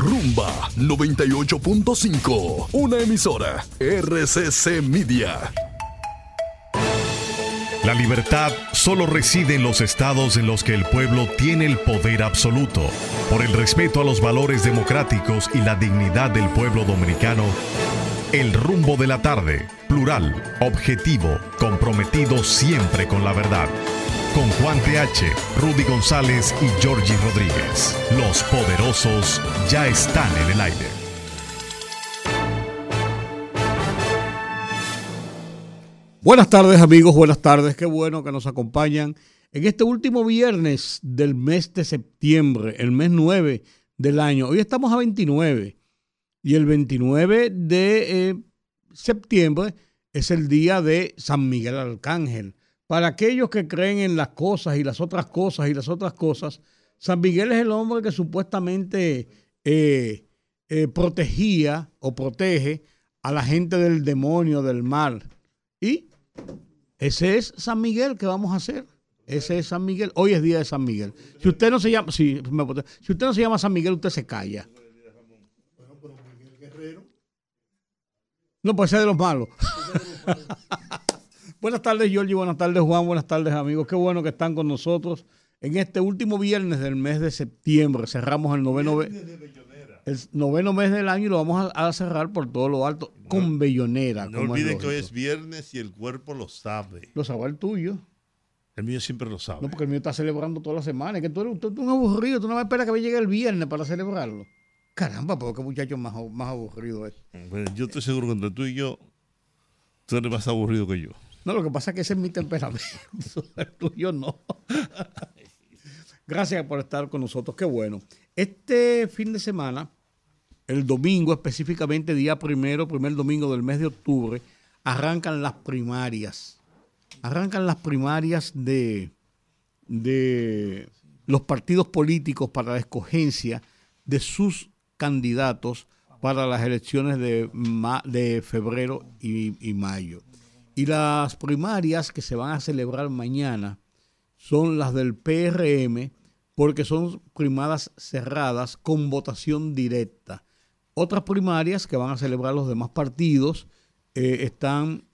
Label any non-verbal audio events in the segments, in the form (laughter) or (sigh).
Rumba 98.5, una emisora RCC Media. La libertad solo reside en los estados en los que el pueblo tiene el poder absoluto. Por el respeto a los valores democráticos y la dignidad del pueblo dominicano, el rumbo de la tarde, plural, objetivo, comprometido siempre con la verdad. Con Juan TH, Rudy González y Georgie Rodríguez. Los poderosos ya están en el aire. Buenas tardes amigos, buenas tardes, qué bueno que nos acompañan en este último viernes del mes de septiembre, el mes 9 del año. Hoy estamos a 29 y el 29 de eh, septiembre es el día de San Miguel Arcángel. Para aquellos que creen en las cosas y las otras cosas y las otras cosas, San Miguel es el hombre que supuestamente eh, eh, protegía o protege a la gente del demonio, del mal. Y ese es San Miguel que vamos a hacer. Ese es San Miguel. Hoy es día de San Miguel. Si usted no se llama, si, si usted no se llama San Miguel, usted se calla. No, pues ser de los malos. Buenas tardes, Giorgi. Buenas tardes, Juan. Buenas tardes, amigos. Qué bueno que están con nosotros en este último viernes del mes de septiembre. Cerramos el noveno, el noveno mes del año y lo vamos a, cerrar por todo lo alto con bellonera. No olviden que hoy es viernes y el cuerpo lo sabe. Lo sabe el tuyo. El mío siempre lo sabe. No, porque el mío está celebrando toda la semana. Es que tú eres, un aburrido. Tú no vas a esperar que me llegue el viernes para celebrarlo. Caramba, pero qué muchacho más, más aburrido es. yo estoy seguro que entre tú y yo, tú eres más aburrido que yo. No, lo que pasa es que ese es mi temperamento. (laughs) El tuyo no. Gracias por estar con nosotros. Qué bueno. Este fin de semana, el domingo, específicamente día primero, primer domingo del mes de octubre, arrancan las primarias. Arrancan las primarias de, de los partidos políticos para la escogencia de sus candidatos para las elecciones de, de febrero y, mayo. Y las primarias que se van a celebrar mañana son las del PRM, porque son primadas cerradas con votación directa. Otras primarias que van a celebrar los demás partidos eh, están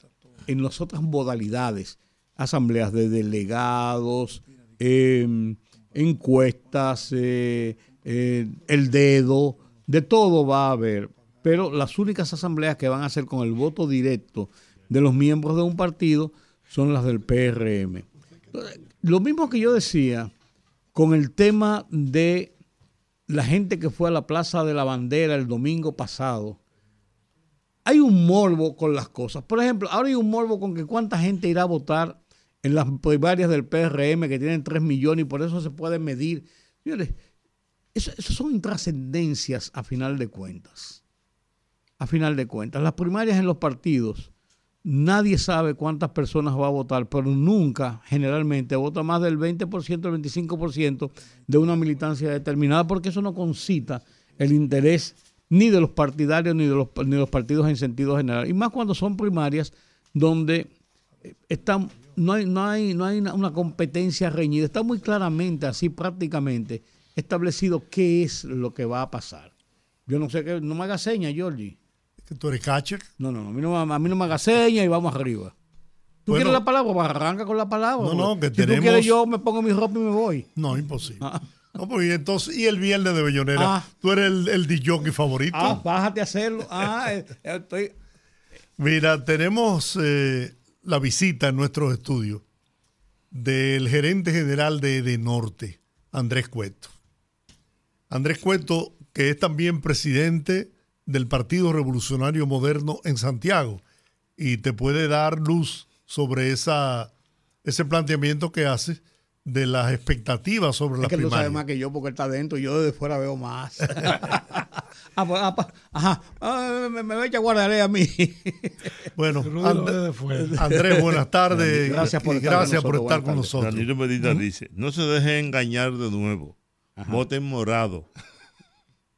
en las otras modalidades, asambleas de delegados, em, encuestas, eh, eh, el dedo, de todo va a haber, pero las únicas asambleas que van a ser con el voto directo de los miembros de un partido son las del PRM. Lo mismo que yo decía con el tema de la gente que fue a la Plaza de la Bandera el domingo pasado. Hay un morbo con las cosas. Por ejemplo, ahora hay un morbo con que cuánta gente irá a votar en las primarias del PRM que tienen 3 millones y por eso se puede medir. Señores, eso, son intrascendencias a final de cuentas. A final de cuentas. Las primarias en los partidos, nadie sabe cuántas personas va a votar, pero nunca, generalmente, vota más del 20%, el 25% de una militancia determinada, porque eso no concita el interés ni de los partidarios ni de los, ni de los partidos en sentido general. Y más cuando son primarias donde eh, están, no, hay, no, hay, no hay una competencia reñida. Está muy claramente, así prácticamente, establecido qué es lo que va a pasar. Yo no sé qué, no me haga seña, Georgie. ¿Que tú eres catcher? No, no, no, a mí no, a mí no me haga seña y vamos arriba. ¿Tú quieres la palabra? Pues arranca con la palabra. No, no, que si tú quieres, yo me pongo mi ropa y me voy. No, imposible. Ah. No, pues entonces, y el viernes de Bellonera, ah. tú eres el, el DJ favorito. Ah, bájate a hacerlo. Ah, eh, eh, estoy... Mira, tenemos eh, la visita en nuestros estudios del gerente general de, de Norte, Andrés Cueto. Andrés Cueto, que es también presidente del Partido Revolucionario Moderno en Santiago, y te puede dar luz sobre esa, ese planteamiento que hace de las expectativas sobre la Es que tú sabes más que yo porque él está dentro y yo desde fuera veo más. (laughs) ah, pues, ah, pues, ajá, ah, me, me, a guardaré a mí. (laughs) bueno, Andrés, buenas tardes. Gracias por estar, gracias con, nosotros, por estar con nosotros. Danilo Medina dice, no se deje engañar de nuevo voten morado.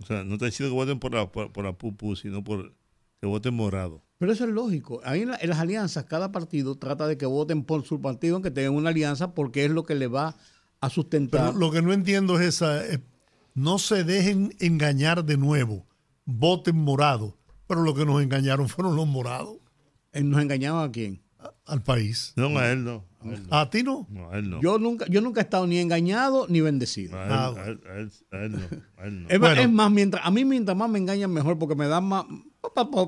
O sea, no te diciendo que voten por la, por, la pupu, sino por que voten morado. Pero eso es lógico. Ahí en, las alianzas, cada partido trata de que voten por su partido, aunque tengan una alianza, porque es lo que le va a sustentar. Pero lo que no entiendo es esa. no se dejen engañar de nuevo, voten morado. Pero lo que nos engañaron fueron los morados. ¿Él ¿Nos engañaba a quién? Al país. No, a él no. A, él no. ¿A ti no? No, a él no. Yo nunca, yo nunca he estado ni engañado ni bendecido. A él, Ah, a él- a él- a él no. A él no. Es, más- Bueno. es más, mientras, a mí mientras más me engañan mejor porque me dan más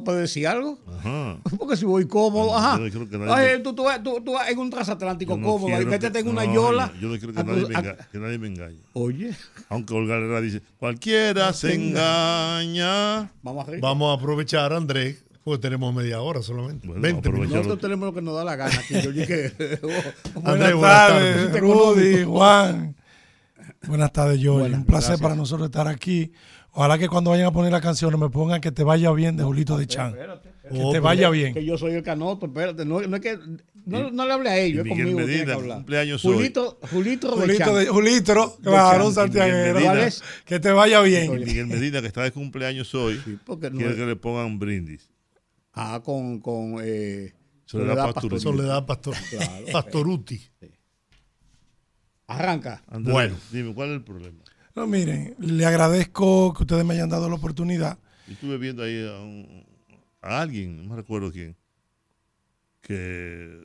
para decir algo. Ajá. Porque si voy cómodo, ajá. yo no creo que nadie Ay, me- tú, tú, tú- tú vas en un transatlántico no cómodo y métete que- en una no, yola. Yo, yo no quiero que a- nadie, me a- enga- que nadie me engañe. Oye, Aunque Olga Herrera dice, cualquiera se engaña. vamos arriba. Vamos a aprovechar, Andrés, porque tenemos media hora solamente. Bueno, 20 aprovecha. minutos. Nosotros tenemos lo que nos da la gana aquí. Yo dije, (laughs) oh, Andrés, Buenas buenas tardes. Rudy, Juan. Buenas tardes, Jorge. Un placer gracias. para nosotros estar aquí. Ojalá que cuando vayan a poner las canciones me pongan que te vaya bien de Julito de Chan. Que Oh, te pero- vaya bien. que yo soy el canoto, espérate. No, no es que. No, no le hable a ellos, y es conmigo. que que Medina, hablar. cumpleaños hoy. Julito, Julito, de Julito, Chan. de, Julito, claro, un Chan. santiaguero. Medina. ¿Cuál es? Que te vaya Y bien. Miguel Medina, que está de cumpleaños hoy, Sí, no quiere es- que le pongan brindis. Ah, con. con eh, Soledad Soledad Pastoruti. Soledad Pastor, Claro. Pastoruti. (laughs) Arranca. Andrés, Bueno. dime, ¿cuál es el problema? No, miren, le agradezco que ustedes me hayan dado la oportunidad. Yo estuve viendo ahí a, un- a alguien, no me recuerdo quién, que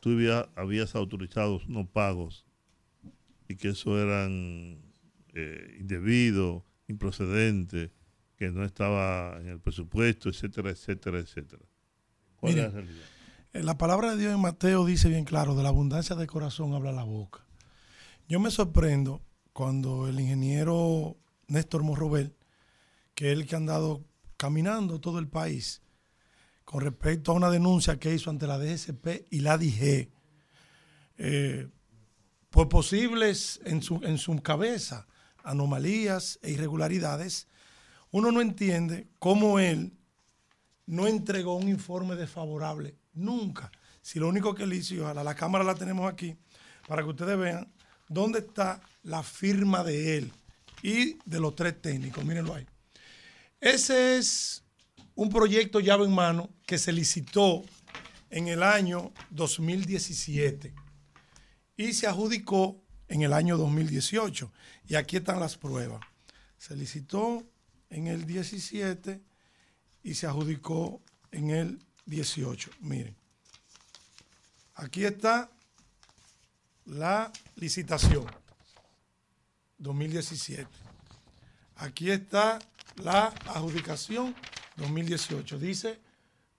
tú había- habías autorizado unos pagos y que eso eran eh, indebidos, improcedentes, que no estaba en el presupuesto, etcétera, etcétera, etcétera. ¿Cuál Mire, es la realidad? Eh, La palabra de Dios en Mateo dice bien claro, de la abundancia del corazón habla la boca. Yo me sorprendo cuando el ingeniero Néstor Morrobel, que es el que ha andado caminando todo el país, con respecto a una denuncia que hizo ante la DSP y la DIG, eh, por posibles en su, en su cabeza anomalías e irregularidades, uno no entiende cómo él no entregó un informe desfavorable nunca. Si lo único que él hizo, y ojalá la cámara la tenemos aquí, para que ustedes vean dónde está la firma de él y de los tres técnicos. Mírenlo ahí. Ese es un proyecto llave en mano que se licitó en el año 2017 y se adjudicó en el año 2018. Y aquí están las pruebas. Se licitó en el 17 y se adjudicó en el 18. Miren, aquí está la licitación 2017. Aquí está la adjudicación 2018. Dice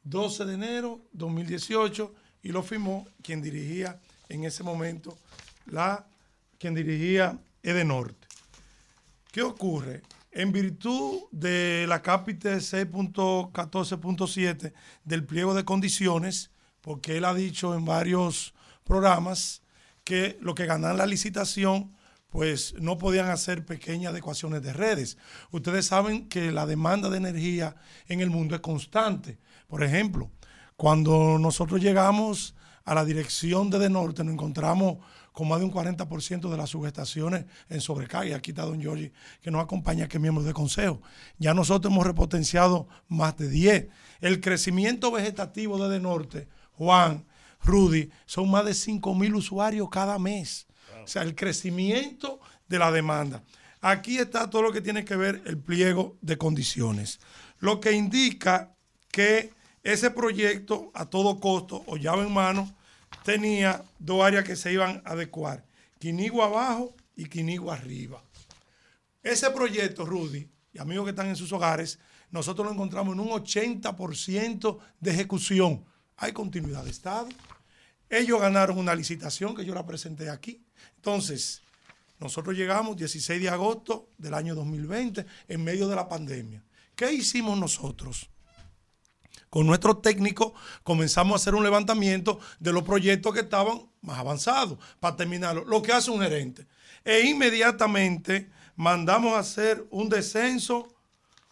12 de enero 2018 y lo firmó quien dirigía en ese momento la quien dirigía Edenorte. ¿Qué ocurre? En virtud de la cápita 6.14.7 del pliego de condiciones, porque él ha dicho en varios programas que lo que ganan la licitación, pues no podían hacer pequeñas adecuaciones de redes. Ustedes saben que la demanda de energía en el mundo es constante. Por ejemplo, cuando nosotros llegamos a la dirección de De Norte, nos encontramos con más de un 40% de las subestaciones en sobrecarga. Aquí está don Giorgi, que nos acompaña, que es miembro del consejo. Ya nosotros hemos repotenciado más de 10. El crecimiento vegetativo de De Norte, Juan, Rudy, son más de 5 mil usuarios cada mes. O sea, el crecimiento de la demanda. Aquí está todo lo que tiene que ver el pliego de condiciones. Lo que indica que ese proyecto a todo costo o llave en mano tenía dos áreas que se iban a adecuar, Quinigua abajo y Quinigua arriba. Ese proyecto, Rudy, y amigos que están en sus hogares, nosotros lo encontramos en un 80% de ejecución. Hay continuidad de Estado. Ellos ganaron una licitación que yo la presenté aquí. Entonces, nosotros llegamos 16 de agosto del año 2020 en medio de la pandemia. ¿Qué hicimos nosotros? Con nuestros técnicos comenzamos a hacer un levantamiento de los proyectos que estaban más avanzados para terminarlo. Lo que hace un gerente. E inmediatamente mandamos a hacer un descenso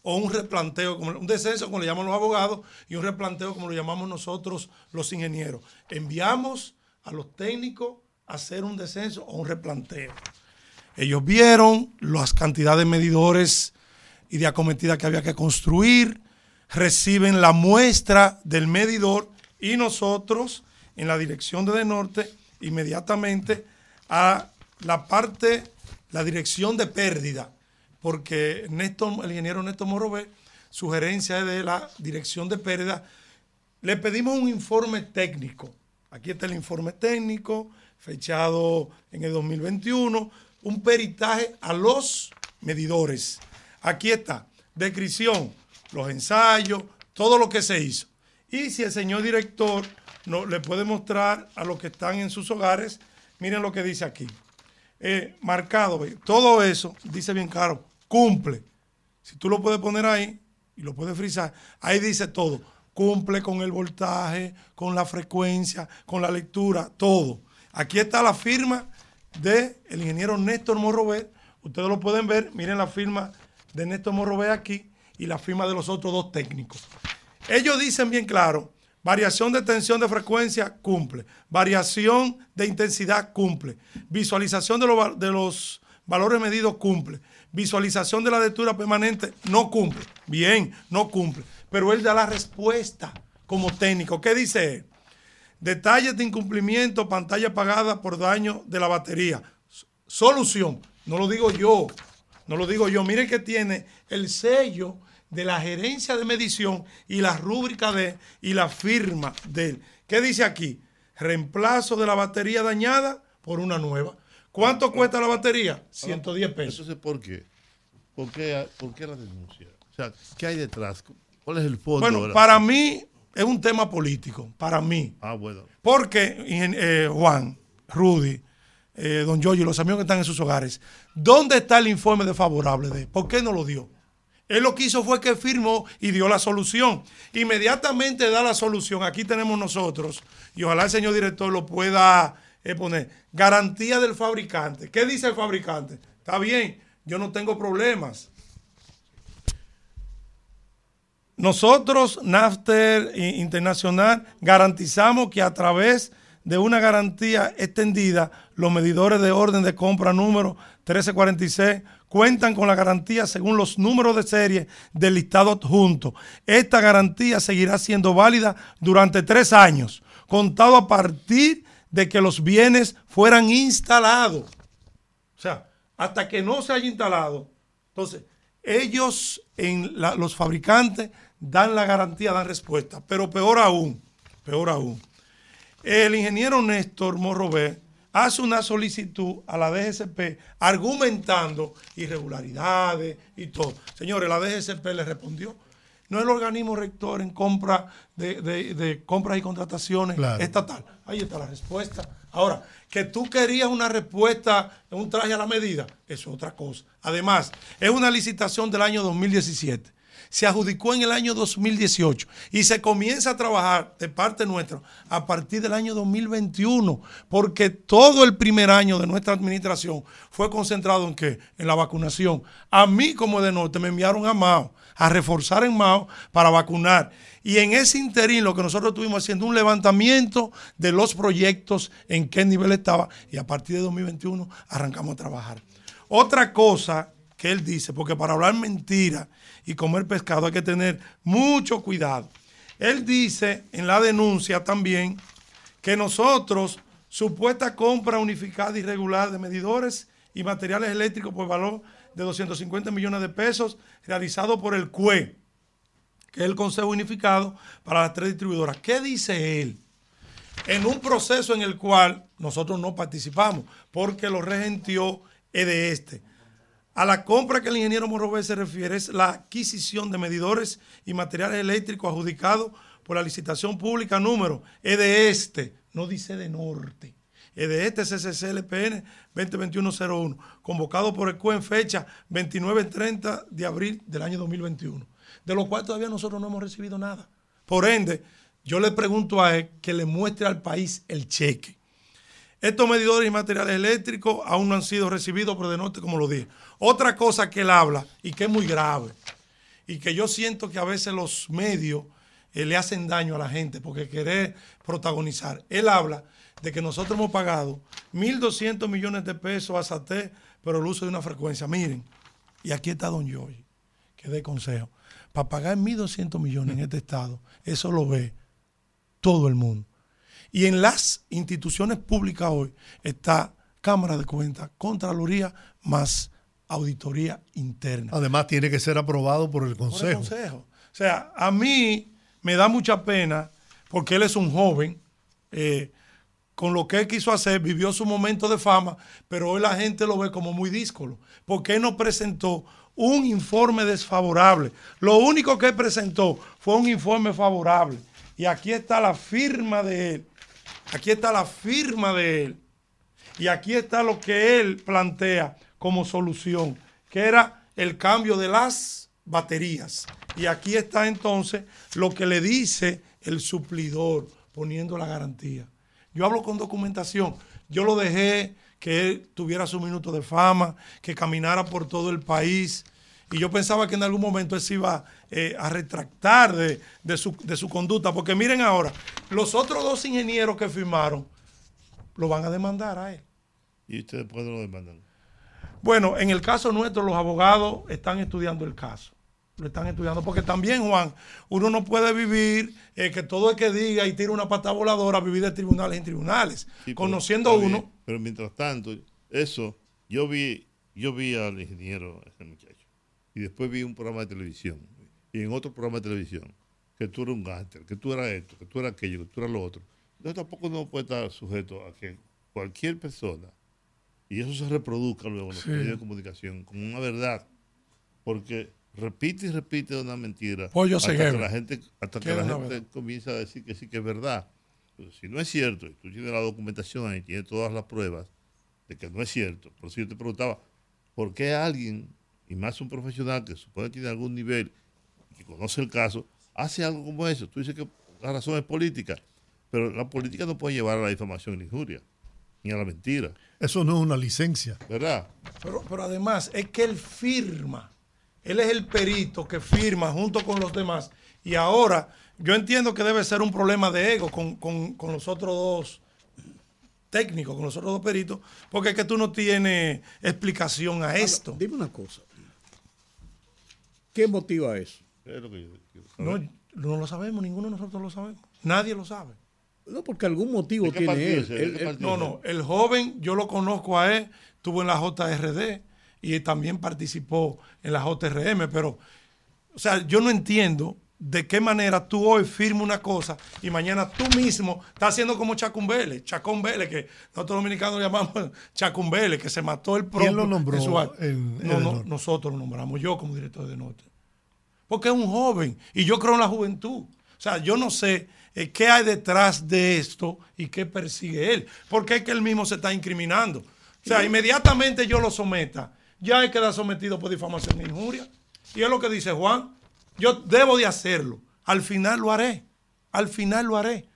o un replanteo, un descenso como le llaman los abogados y un replanteo como lo llamamos nosotros los ingenieros. Enviamos a los técnicos a hacer un descenso o un replanteo. Ellos vieron las cantidades de medidores y de acometidas que había que construir, reciben la muestra del medidor y nosotros en la dirección de Norte inmediatamente a la parte la dirección de pérdida, porque el ingeniero Néstor Morobé, sugerencia de la dirección de pérdida, le pedimos un informe técnico. Aquí está el informe técnico, fechado en el 2021, un peritaje a los medidores. Aquí está, descripción, los ensayos, todo lo que se hizo. Y si el señor director no, le puede mostrar a los que están en sus hogares, miren lo que dice aquí. Eh, marcado, todo eso, dice bien claro, cumple. Si tú lo puedes poner ahí y lo puedes frizar, ahí dice todo. Cumple con el voltaje, con la frecuencia, con la lectura, todo. Aquí está la firma del el ingeniero Néstor Morrobet. Ustedes lo pueden ver, miren la firma de Néstor Morrobet aquí y la firma de los otros dos técnicos. Ellos dicen bien claro, variación de tensión de frecuencia cumple, variación de intensidad cumple, visualización de de los valores medidos cumple, visualización de la lectura permanente no cumple. Bien, no cumple. Pero él da la respuesta como técnico. ¿Qué dice él? Detalles de incumplimiento, pantalla apagada por daño de la batería. Solución. No lo digo yo. No lo digo yo. Miren que tiene el sello de la gerencia de medición y la rúbrica de y la firma de él. ¿Qué dice aquí? Reemplazo de la batería dañada por una nueva. ¿Cuánto cuesta la batería? 110 pesos. Entonces, ¿por qué? ¿Por qué, por qué la denuncia? O sea, ¿qué hay detrás? ¿Cuál es el fondo? Bueno, para mí es un tema político, para mí. Ah, bueno. Porque, eh, Juan, Rudy, eh, don Giorgio y los amigos que están en sus hogares, ¿dónde está el informe desfavorable de? ¿Por qué no lo dio? Él lo que hizo fue que firmó y dio la solución. Inmediatamente da la solución. Aquí tenemos nosotros, y ojalá el señor director lo pueda eh, poner. Garantía del fabricante. ¿Qué dice el fabricante? Está bien, yo no tengo problemas. Nosotros, NAFTER Internacional, garantizamos que a través de una garantía extendida, los medidores de orden de compra número 1346 cuentan con la garantía según los números de serie del listado adjunto. Esta garantía seguirá siendo válida durante tres años, contado a partir de que los bienes fueran instalados. O sea, hasta que no se haya instalado. Entonces, ellos, en los fabricantes, dan la garantía, dan respuesta. Pero peor aún, peor aún. El ingeniero Néstor Morrobé hace una solicitud a la DGCP argumentando irregularidades y todo. Señores, la DGCP le respondió. No es el organismo rector en compra de, compras y contrataciones estatal. Ahí está la respuesta. Ahora, que tú querías una respuesta en un traje a la medida, eso es otra cosa. Además, es una licitación del año 2017 se adjudicó en el año 2018 y se comienza a trabajar de parte nuestra a partir del año 2021, porque todo el primer año de nuestra administración fue concentrado en qué? En la vacunación. A mí como de norte me enviaron a Mao, a reforzar en Mao para vacunar. Y en ese interín lo que nosotros estuvimos haciendo un levantamiento de los proyectos, en qué nivel estaba, y a partir de 2021 arrancamos a trabajar. Otra cosa que él dice, porque para hablar mentira y comer pescado hay que tener mucho cuidado. Él dice en la denuncia también que nosotros, supuesta compra unificada y regular de medidores y materiales eléctricos por valor de 250 millones de pesos, realizado por el CUE, que es el Consejo Unificado para las tres distribuidoras. ¿Qué dice él? En un proceso en el cual nosotros no participamos, porque lo regentió de este a la compra que el ingeniero Morrobé se refiere es la adquisición de medidores y materiales eléctricos adjudicados por la licitación pública número E de este, no dice de norte. E este CCCLPN 2021-01, convocado por el CUE en fecha 29-30 de abril del año 2021, de lo cual todavía nosotros no hemos recibido nada. Por ende, yo le pregunto a él que le muestre al país el cheque. Estos medidores y materiales eléctricos aún no han sido recibidos por de norte, como lo dije. Otra cosa que él habla y que es muy grave y que yo siento que a veces los medios eh, le hacen daño a la gente porque querer protagonizar. Él habla de que nosotros hemos pagado 1.200 millones de pesos a SATE por el uso de una frecuencia. Miren, y aquí está Don Joy, que dé consejo. Para pagar 1.200 millones en este estado, eso lo ve todo el mundo. Y en las instituciones públicas hoy está Cámara de Cuentas, Contraloría, más auditoría interna. Además, tiene que ser aprobado por el Por el Consejo. consejo. O sea, a mí me da mucha pena porque él es un joven, eh, con lo que él quiso hacer, vivió su momento de fama, pero hoy la gente lo ve como muy díscolo, porque él nos presentó un informe desfavorable. Lo único que él presentó fue un informe favorable. Y aquí está la firma de él. Aquí está la firma de él. Y aquí está lo que él plantea como solución, que era el cambio de las baterías. Y aquí está entonces lo que le dice el suplidor, poniendo la garantía. Yo hablo con documentación. Yo lo dejé que él tuviera su minuto de fama, que caminara por todo el país. Y yo pensaba que en algún momento él se iba eh, a retractar de, de su, de su conducta. Porque miren ahora, los otros dos ingenieros que firmaron lo van a demandar a él. Y ustedes pueden lo demandan. Bueno, en el caso nuestro, los abogados están estudiando el caso. Lo están estudiando. Porque también, Juan, uno no puede vivir eh, que todo el que diga y tire una pata voladora, vivir de tribunales en tribunales. Sí, Conociendo uno. Pero mientras tanto, eso, yo vi, yo vi al ingeniero, ese muchacho, y después vi un programa de televisión, y en otro programa de televisión, que tú eras un gángster, que tú eras esto, que tú eras aquello, que tú eras lo otro. Entonces tampoco no puede estar sujeto a que cualquier persona, y eso se reproduzca luego en los Sí. medios de comunicación, como una verdad, porque repite y repite una mentira Pollo hasta que la gente, hasta que la gente verdad. comienza a decir que sí que es verdad. Pero si no es cierto, y tú tienes la documentación ahí, tienes todas las pruebas de que no es cierto. Por eso yo te preguntaba, ¿por qué alguien, y más un profesional que supone que tiene algún nivel, y que conoce el caso, hace algo como eso? Tú dices que la razón es política, pero la política no puede llevar a la difamación y la injuria, ni a la mentira, Eso no es una licencia. ¿verdad? Pero, pero además es que él firma. Él es el perito que firma junto con los demás. Y ahora yo entiendo que debe ser un problema de ego con, con- con los otros dos técnicos, con los otros dos peritos, porque es que tú no tienes explicación a esto. Dime una cosa. ¿Qué motiva eso? Es lo que yo quiero No, saber. no lo sabemos, ninguno de nosotros lo sabemos. Nadie lo sabe. No, porque algún motivo ¿De qué tiene él. No, no, el joven, yo lo conozco a él, estuvo en la JRD y también participó en la JRM, pero, o sea, yo no entiendo de qué manera tú hoy firmas una cosa y mañana tú mismo estás haciendo como Chacumbele, Chacón Vélez, que nosotros dominicanos llamamos (laughs) Chacumbele, que se mató el propio. lo nombró en en- No, no, nosotros lo nombramos, yo como director de Norte porque es un joven y yo creo en la juventud. O sea, yo no sé eh, qué hay detrás de esto y qué persigue él, porque es que él mismo se está incriminando. O sea, inmediatamente yo lo someta, ya él queda sometido por difamación e injuria. Y es lo que dice Juan, yo debo de hacerlo, al final lo haré, al final lo haré.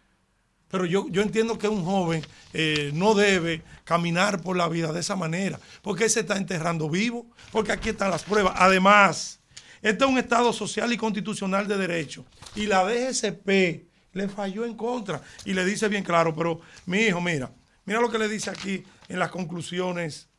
Pero yo, yo entiendo que un joven eh, no debe caminar por la vida de esa manera, porque él se está enterrando vivo, porque aquí están las pruebas. Además, este es un Estado social y constitucional de derecho, y la DGCP le falló en contra, y le dice bien claro, pero mi hijo, mira, mira lo que le dice aquí en las conclusiones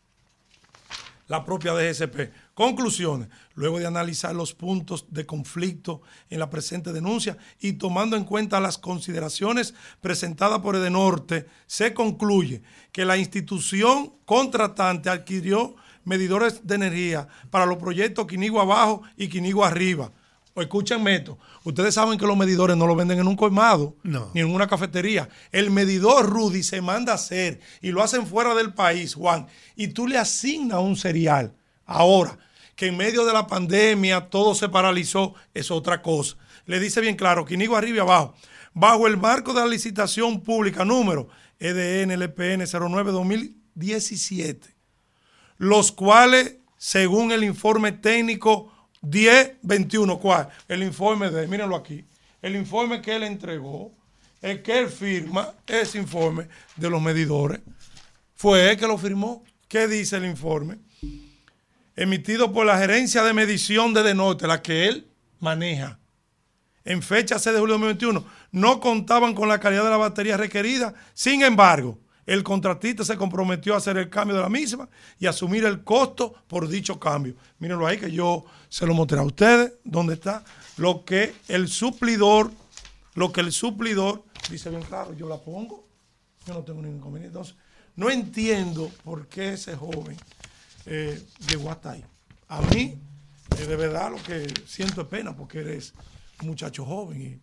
la propia DGCP. Conclusiones. Luego de analizar los puntos de conflicto en la presente denuncia y tomando en cuenta las consideraciones presentadas por Edenorte, se concluye que la institución contratante adquirió medidores de energía para los proyectos Quinigua abajo y Quinigua arriba. O escúchenme esto, ustedes saben que los medidores no los venden en un colmado, No. ni en una cafetería. El medidor Rudy se manda a hacer y lo hacen fuera del país, Juan, y tú le asignas un serial. Ahora, que en medio de la pandemia todo se paralizó, es otra cosa. Le dice bien claro, Quinigo arriba y abajo, bajo el marco de la licitación pública número EDN LPN 09-2017 los cuales, según el informe técnico 1021, ¿cuál? El informe de, mírenlo aquí, el informe que él entregó, el que él firma, ese informe de los medidores, fue él que lo firmó. ¿Qué dice el informe? Emitido por la gerencia de medición de Denote, la que él maneja en fecha 6 de julio de 2021 no contaban con la calidad de la batería requerida. Sin embargo, el contratista se comprometió a hacer el cambio de la misma y asumir el costo por dicho cambio. Mírenlo ahí que yo se lo mostré a ustedes, dónde está lo que el suplidor, lo que el suplidor dice bien claro, yo la pongo, yo no tengo ningún inconveniente. Entonces, no entiendo por qué ese joven eh, llegó hasta ahí. A mí, eh, de verdad, lo que siento es pena porque eres un muchacho joven y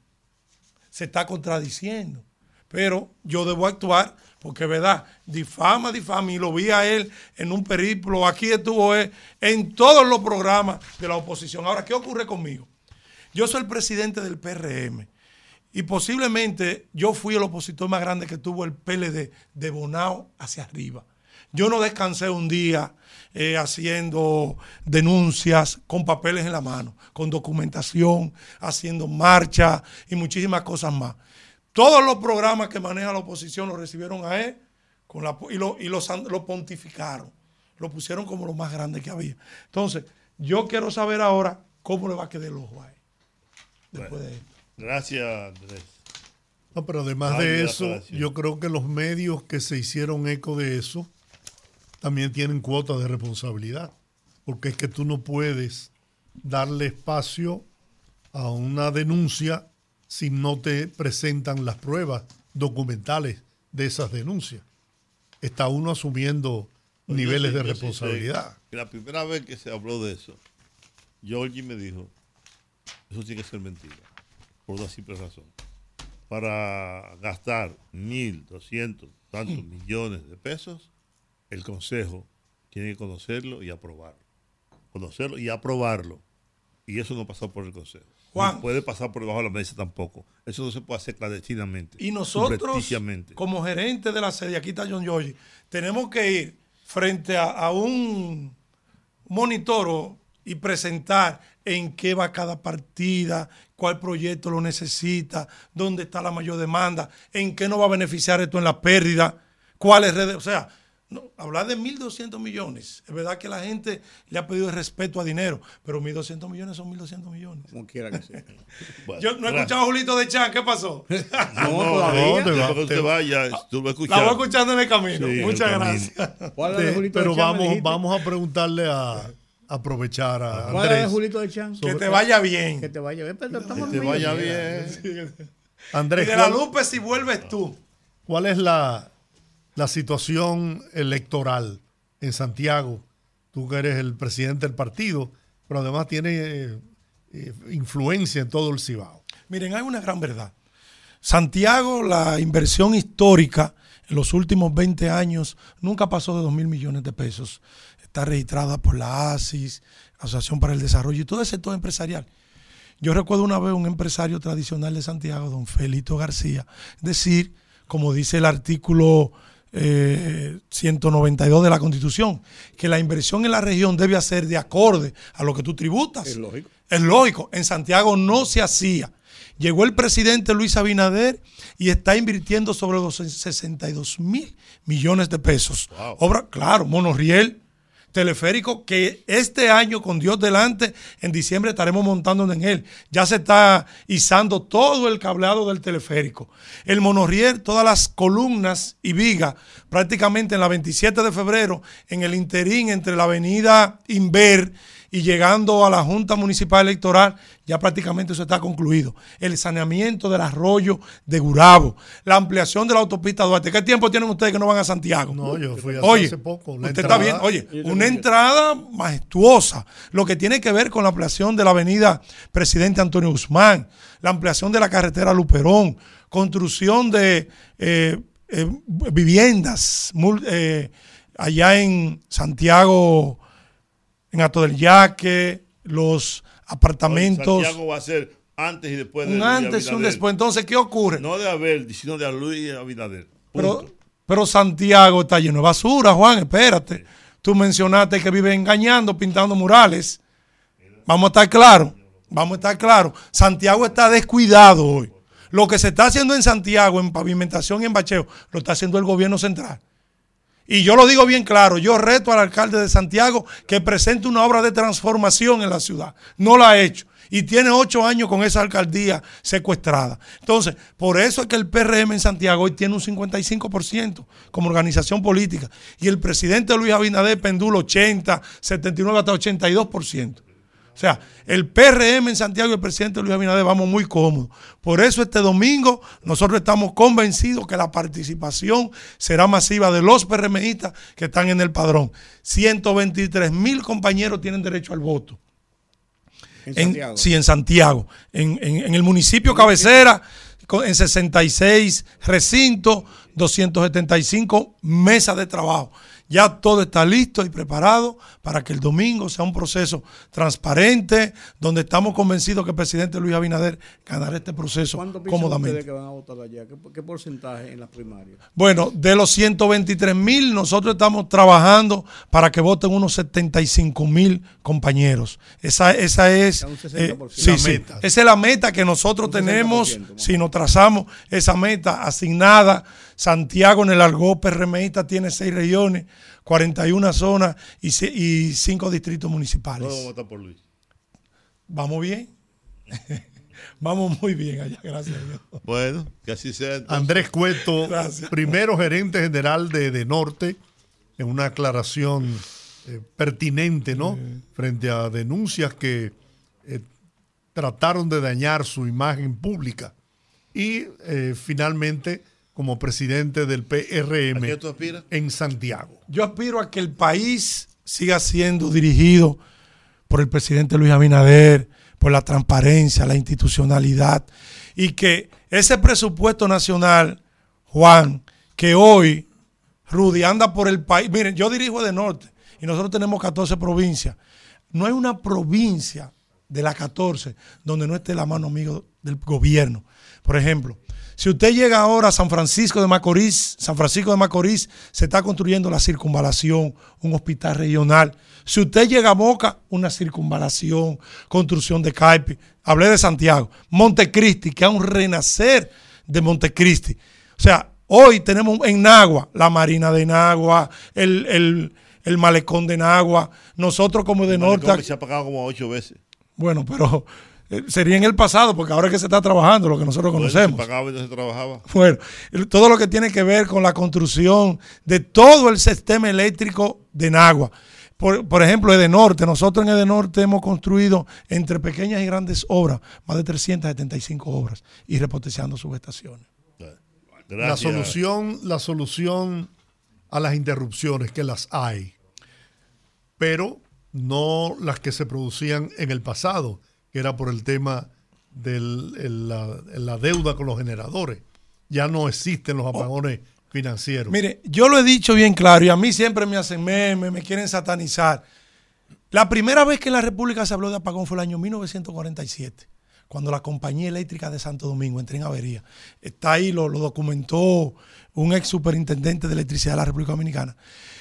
se está contradiciendo. Pero yo debo actuar porque, verdad, difama, difama. Y lo vi a él en un periplo. Aquí estuvo él en todos los programas de la oposición. Ahora, ¿qué ocurre conmigo? Yo soy el presidente del PRM. Y posiblemente yo fui el opositor más grande que tuvo el PLD de Bonao hacia arriba. Yo no descansé un día eh, haciendo denuncias con papeles en la mano, con documentación, haciendo marcha y muchísimas cosas más. Todos los programas que maneja la oposición los recibieron a él con la, y, lo, y los, lo pontificaron. Lo pusieron como lo más grande que había. Entonces, yo quiero saber ahora cómo le va a quedar el ojo a él. Después Bueno. de esto. Gracias, Andrés. No, pero además Ay, de eso, yo creo que los medios que se hicieron eco de eso también tienen cuota de responsabilidad. Porque es que tú no puedes darle espacio a una denuncia si no te presentan las pruebas documentales de esas denuncias. Está uno asumiendo niveles sí- de sí responsabilidad. La primera vez que se habló de eso, Georgie me dijo, eso tiene que ser mentira, por una simple razón. Para gastar mil, doscientos, tantos millones de pesos, el Consejo tiene que conocerlo y aprobarlo. Conocerlo y aprobarlo. Y eso no pasó por el Consejo. Juan. No puede pasar por debajo de la mesa tampoco. Eso no se puede hacer clandestinamente. Y nosotros, como gerente de la sede, aquí está John tenemos que ir frente a, a un monitoro y presentar en qué va cada partida, cuál proyecto lo necesita, dónde está la mayor demanda, en qué nos va a beneficiar esto en la pérdida, cuáles redes, o sea, no, hablar de 1.200 millones, es verdad que la gente le ha pedido el respeto a dinero, pero 1.200 millones son 1.200 millones. Como quiera que sea. Bueno, (laughs) Yo no he escuchado a Julito de Chan, ¿qué pasó? (laughs) No, No, te va- te usted va- vaya, tú lo La voy escuchando en el camino. Sí, Muchas el camino. gracias. ¿Cuál es de De- Julito pero de Chan, vamos, vamos a preguntarle a aprovechar a ¿Cuál es Andrés. Julito de Chan? Que te vaya bien. Que te vaya bien. pero estamos Que te vaya bien. Y Andrés, de la ¿cuál- Lupe si vuelves tú. ¿Cuál es la, la situación electoral en Santiago? Tú que eres el presidente del partido, pero además tienes eh, eh, influencia en todo el Cibao. Miren, hay una gran verdad. Santiago, la inversión histórica en los últimos 20 años nunca pasó de 2 mil millones de pesos. Está registrada por la ASIS, Asociación para el Desarrollo y todo el sector empresarial. Yo recuerdo una vez un empresario tradicional de Santiago, don Felito García, decir, como dice el artículo eh, 192 de la Constitución, que la inversión en la región debe hacer de acorde a lo que tú tributas. Es lógico. Es lógico, en Santiago no se hacía. Llegó el presidente Luis Abinader y está invirtiendo sobre los 62 mil millones de pesos. Obra, claro, monorriel, teleférico, que este año, con Dios delante, en diciembre estaremos montando en él. Ya se está izando todo el cableado del teleférico. El monorriel, todas las columnas y vigas, prácticamente en la 27 de febrero, en el interín entre la avenida Inver y llegando a la Junta Municipal Electoral, ya prácticamente eso está concluido. El saneamiento del arroyo de Gurabo, la ampliación de la autopista Duarte. ¿Qué tiempo tienen ustedes que no van a Santiago? No, yo fui hace, Oye, hace poco. La usted está bien. Oye, una entrada majestuosa. Lo que tiene que ver con la ampliación de la avenida Presidente Antonio Guzmán, la ampliación de la carretera Luperón, construcción de eh, eh, viviendas eh, allá en Santiago, en Ato del Yaque, los apartamentos. Santiago va a ser antes y después de un Luis antes y un después. Entonces, ¿qué ocurre? No de Abel, sino de Luis Abinader. Pero, Punto. pero Santiago está lleno de basura, Juan, espérate. Tú mencionaste que vive engañando, pintando murales. Vamos a estar claros, vamos a estar claros. Santiago está descuidado hoy. Lo que se está haciendo en Santiago, en pavimentación y en bacheo, lo está haciendo el gobierno central. Y yo lo digo bien claro, yo reto al alcalde de Santiago que presente una obra de transformación en la ciudad. No la ha hecho. Y tiene ocho años con esa alcaldía secuestrada. Entonces, por eso es que el PRM en Santiago hoy tiene un 55% como organización política. Y el presidente Luis Abinader pendula 80, 79 hasta 82%. O sea, el PRM en Santiago y el presidente Luis Abinader vamos muy cómodos. Por eso este domingo nosotros estamos convencidos que la participación será masiva de los PRMistas que están en el padrón. 123 mil compañeros tienen derecho al voto. En En- Santiago. sí, en Santiago. En, en- en el municipio cabecera, en 66 recintos, 275 mesas de trabajo. Ya todo está listo y preparado para que el domingo sea un proceso transparente, donde estamos convencidos que el presidente Luis Abinader ganará este proceso ¿Cuánto piensan ustedes cómodamente. que van a votar allá? ¿Qué, qué porcentaje en las primarias? Bueno, de los 123 mil, nosotros estamos trabajando para que voten unos 75 mil compañeros. Esa, esa es, Ya un 60%. eh, La sí, sí. meta. esa es la meta que nosotros tenemos. 60% más. Si nos trazamos esa meta asignada, Santiago en el Argó PRMista tiene seis regiones, 41 zonas y, y cinco distritos municipales. Vamos a votar por Luis. Vamos bien. (laughs) Vamos muy bien allá, gracias a Dios. Bueno, que así sea. entonces. Andrés Cueto, Gracias. primero gerente general de, de Norte, en una aclaración eh, pertinente, ¿no? Frente a denuncias que eh, trataron de dañar su imagen pública. Y eh, finalmente, como presidente del PRM ¿A qué tú aspiras? en Santiago. Yo aspiro a que el país siga siendo dirigido por el presidente Luis Abinader, por la transparencia, la institucionalidad, y que ese presupuesto nacional, Juan, que hoy Rudy anda por el país, miren, yo dirijo de norte y nosotros tenemos 14 provincias. No hay una provincia de las 14 donde no esté la mano amiga del gobierno. Por ejemplo, si usted llega ahora a San Francisco de Macorís, San Francisco de Macorís se está construyendo la circunvalación, un hospital regional. Si usted llega a Moca, una circunvalación, construcción de CAIPI. Hablé de Santiago. Montecristi, que hay un renacer de Montecristi. O sea, hoy tenemos en Nagua, la Marina de Nagua, el, el- el malecón de Nagua. Nosotros como de norte... Se ha pagado como ocho veces. Bueno, pero eh, sería en el pasado, porque ahora es que se está trabajando lo que nosotros Bueno, conocemos. Se pagaba y no se trabajaba. Bueno, todo lo que tiene que ver con la construcción de todo el sistema eléctrico de Nagua. Por, por ejemplo, Edenorte, nosotros en Edenorte hemos construido entre pequeñas y grandes obras, más de 375 obras, y repotenciando subestaciones. Gracias. La solución, la solución a las interrupciones, que las hay, pero no las que se producían en el pasado, que era por el tema de la, deuda con los generadores. Ya no existen los apagones financieros. Mire, yo lo he dicho bien claro y a mí siempre me hacen memes, me quieren satanizar. La primera vez que en la República se habló de apagón fue el año 1947, cuando la compañía eléctrica de Santo Domingo entró en avería. Está ahí, lo, lo documentó un ex superintendente de electricidad de la República Dominicana.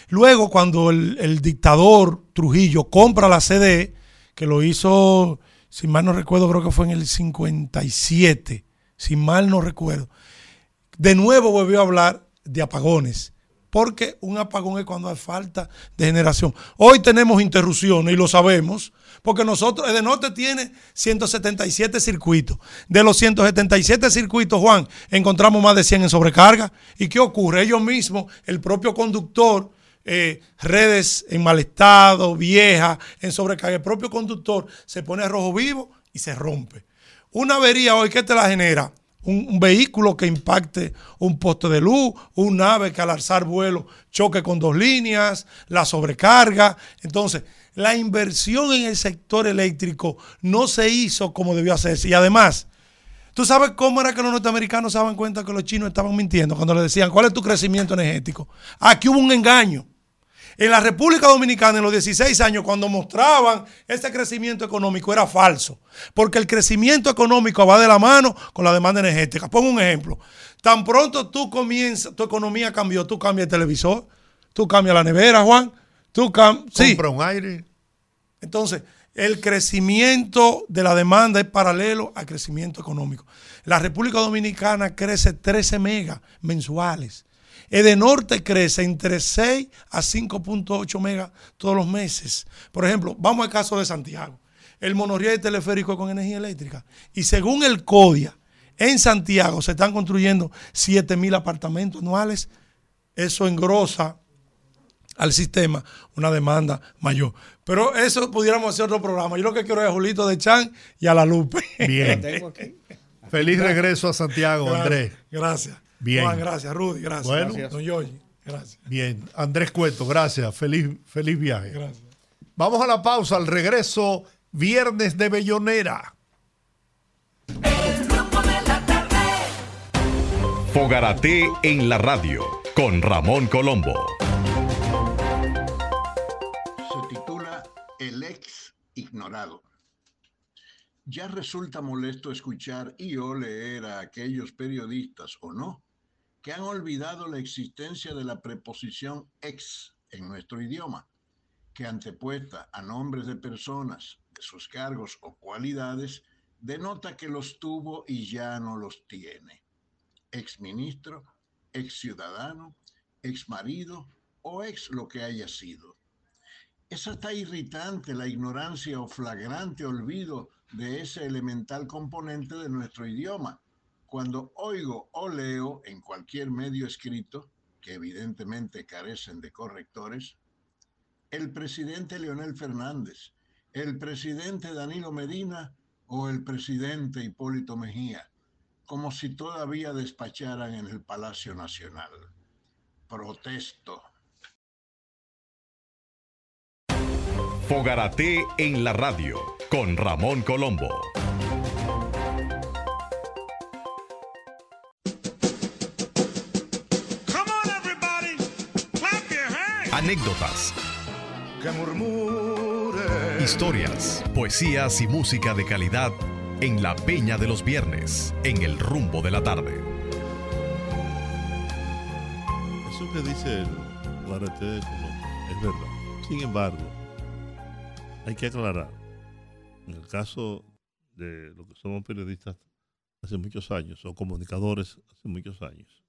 Luego, cuando el, el dictador Trujillo compra la CDE, que lo hizo, si mal no recuerdo, creo que fue en el 57, si mal no recuerdo de nuevo volvió a hablar de apagones. Porque un apagón es cuando hay falta de generación. Hoy tenemos interrupciones y lo sabemos, porque nosotros, Edenorte tiene 177 circuitos. De los 177 circuitos, Juan, encontramos más de 100 en sobrecarga. ¿Y qué ocurre? Ellos mismos, el propio conductor, eh, redes en mal estado, viejas, en sobrecarga, el propio conductor se pone rojo vivo y se rompe. Una avería hoy, ¿qué te la genera? Un, un vehículo que impacte un poste de luz, un nave que al alzar vuelo choque con dos líneas, la sobrecarga. Entonces, la inversión en el sector eléctrico no se hizo como debió hacerse. Y además, ¿tú sabes cómo era que los norteamericanos se daban cuenta que los chinos estaban mintiendo cuando le decían, ¿cuál es tu crecimiento energético? Aquí hubo un engaño. En la República Dominicana, en los 16 años, cuando mostraban ese crecimiento económico, era falso. Porque el crecimiento económico va de la mano con la demanda energética. Pongo un ejemplo. Tan pronto tú comienzas, tu economía cambió, tú cambias el televisor, tú cambias la nevera, Juan. Tú cam sí. Compra un aire. Entonces, el crecimiento de la demanda es paralelo al crecimiento económico. La República Dominicana crece 13 megas mensuales. Edenorte crece entre 6 a 5.8 megas todos los meses. Por ejemplo, vamos al caso de Santiago. El monorriel teleférico con energía eléctrica. Y según el CODIA, en Santiago se están construyendo 7 mil apartamentos anuales. Eso engrosa al sistema una demanda mayor. Pero eso pudiéramos hacer otro programa. Yo lo que quiero es a Julito de Chan y a la Lupe. Bien. Feliz regreso a Santiago, Andrés. Gracias. Bien. Juan, gracias. Rudy, gracias. Bueno. Gracias. Don Yoyi, gracias. Bien. Andrés Cueto, gracias. Feliz, feliz viaje. Gracias. Vamos a la pausa. Al regreso, Viernes de Bellonera. Fogarate en la radio con Ramón Colombo. se titula El ex ignorado. Ya resulta molesto escuchar y o leer a aquellos periodistas o no que han olvidado la existencia de la preposición ex en nuestro idioma, que antepuesta a nombres de personas, de sus cargos o cualidades, denota que los tuvo y ya no los tiene. Ex ministro, ex ciudadano, ex marido o ex lo que haya sido. Es hasta irritante la ignorancia o flagrante olvido de ese elemental componente de nuestro idioma. Cuando oigo o leo en cualquier medio escrito, que evidentemente carecen de correctores, el presidente Leonel Fernández, el presidente Danilo Medina o el presidente Hipólito Mejía, como si todavía despacharan en el Palacio Nacional. Protesto. Fogarate en la radio con Ramón Colombo. Anécdotas, que historias, poesías y música de calidad en la Peña de los Viernes, en el rumbo de la tarde. Eso que dice el Guarete de Colombo es verdad. Sin embargo, hay que aclarar, en el caso de lo que somos periodistas hace muchos años, o comunicadores hace muchos años,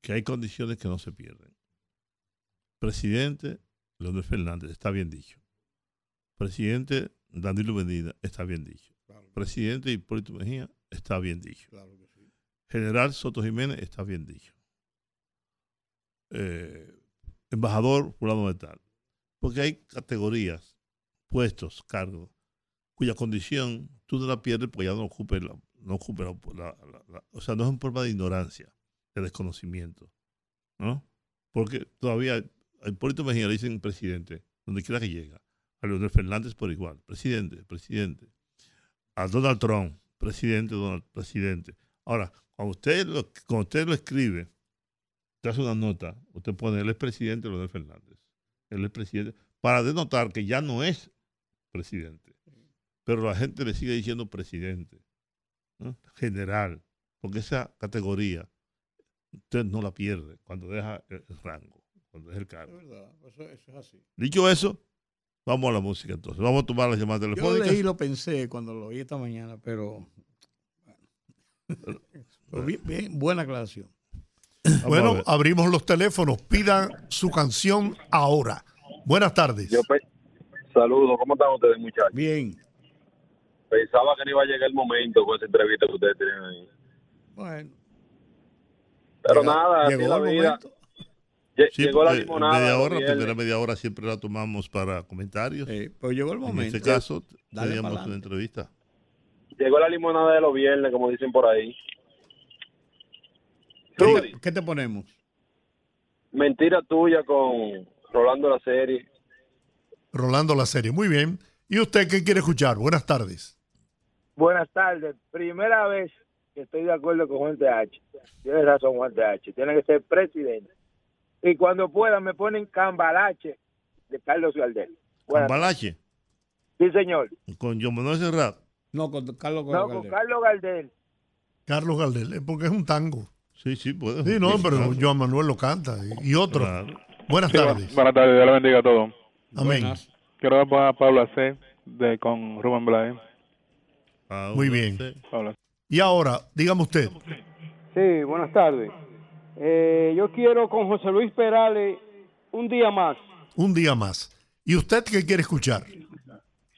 que hay condiciones que no se pierden. Presidente Leonel Fernández, está bien dicho. Presidente Danilo Medina, está bien dicho. Presidente Hipólito Mejía, está bien dicho. General Soto Jiménez, está bien dicho. Eh, embajador fulano de tal. Porque hay categorías, puestos, cargos, cuya condición tú no la pierdes porque ya no ocupe la, no ocupe la, la- la- la- o sea, no es un problema de ignorancia, de desconocimiento, ¿no? Porque todavía a Hipólito Mejía le dicen presidente, donde quiera que llega. A Leonel Fernández por igual, presidente, presidente. A Donald Trump, presidente, Donald, presidente. Ahora, cuando usted lo, escribe, usted hace una nota, usted pone, él es presidente Leonel Fernández. Él es presidente, para denotar que ya no es presidente. Pero la gente le sigue diciendo presidente, general, porque esa categoría usted no la pierde cuando deja el rango, cuando deja el cargo. Eso, eso es así. Dicho eso, vamos a la música entonces. Vamos a tomar las llamadas Yo lo telefónicas. leí y lo pensé cuando lo oí esta mañana, pero. pero (laughs) bien- bien, buena aclaración. Bueno, abrimos los teléfonos. Pidan su canción ahora. Buenas tardes. Yo pe- saludo, ¿cómo están ustedes, muchachos? Bien. Pensaba que no iba a llegar el momento con esa entrevista que ustedes tienen ahí. Bueno. Pero llegó- nada, así llegó la vida. momento. Sí, llegó la porque limonada. media hora, la primera media hora siempre la tomamos para comentarios. Eh, pero llegó el en momento. este caso, Dale teníamos una entrevista. Llegó la limonada de los viernes, como dicen por ahí. Rudy, ¿Qué te ponemos? mentira tuya con Rolando la serie. Rolando la serie. Muy bien. ¿Y usted qué quiere escuchar? Buenas tardes. Buenas tardes. Primera vez que estoy de acuerdo con Juan TH. Tienes razón, Juan TH. Tiene que ser presidente. Y cuando pueda me ponen cambalache de Carlos Gardel. Buenas Cambalache, Sí, señor. con John Manuel Serrat. No, con Carlos No, con Carlos Gardel. Carlos Gardel, porque es un tango. Sí, sí, puede. Sí, no, pero claro. Joan Manuel lo canta. Y y otro. Claro. Buenas Sí, tardes. buenas tardes, Dios le bendiga a todos. Amén. Buenas. Quiero poner a Pablo C. De, con Rubén Blades. Muy bien. Pablo. Y ahora, dígame usted. Sí, buenas tardes. Eh, yo quiero con José Luis Perales un día más. Un día más. ¿Y usted qué quiere escuchar?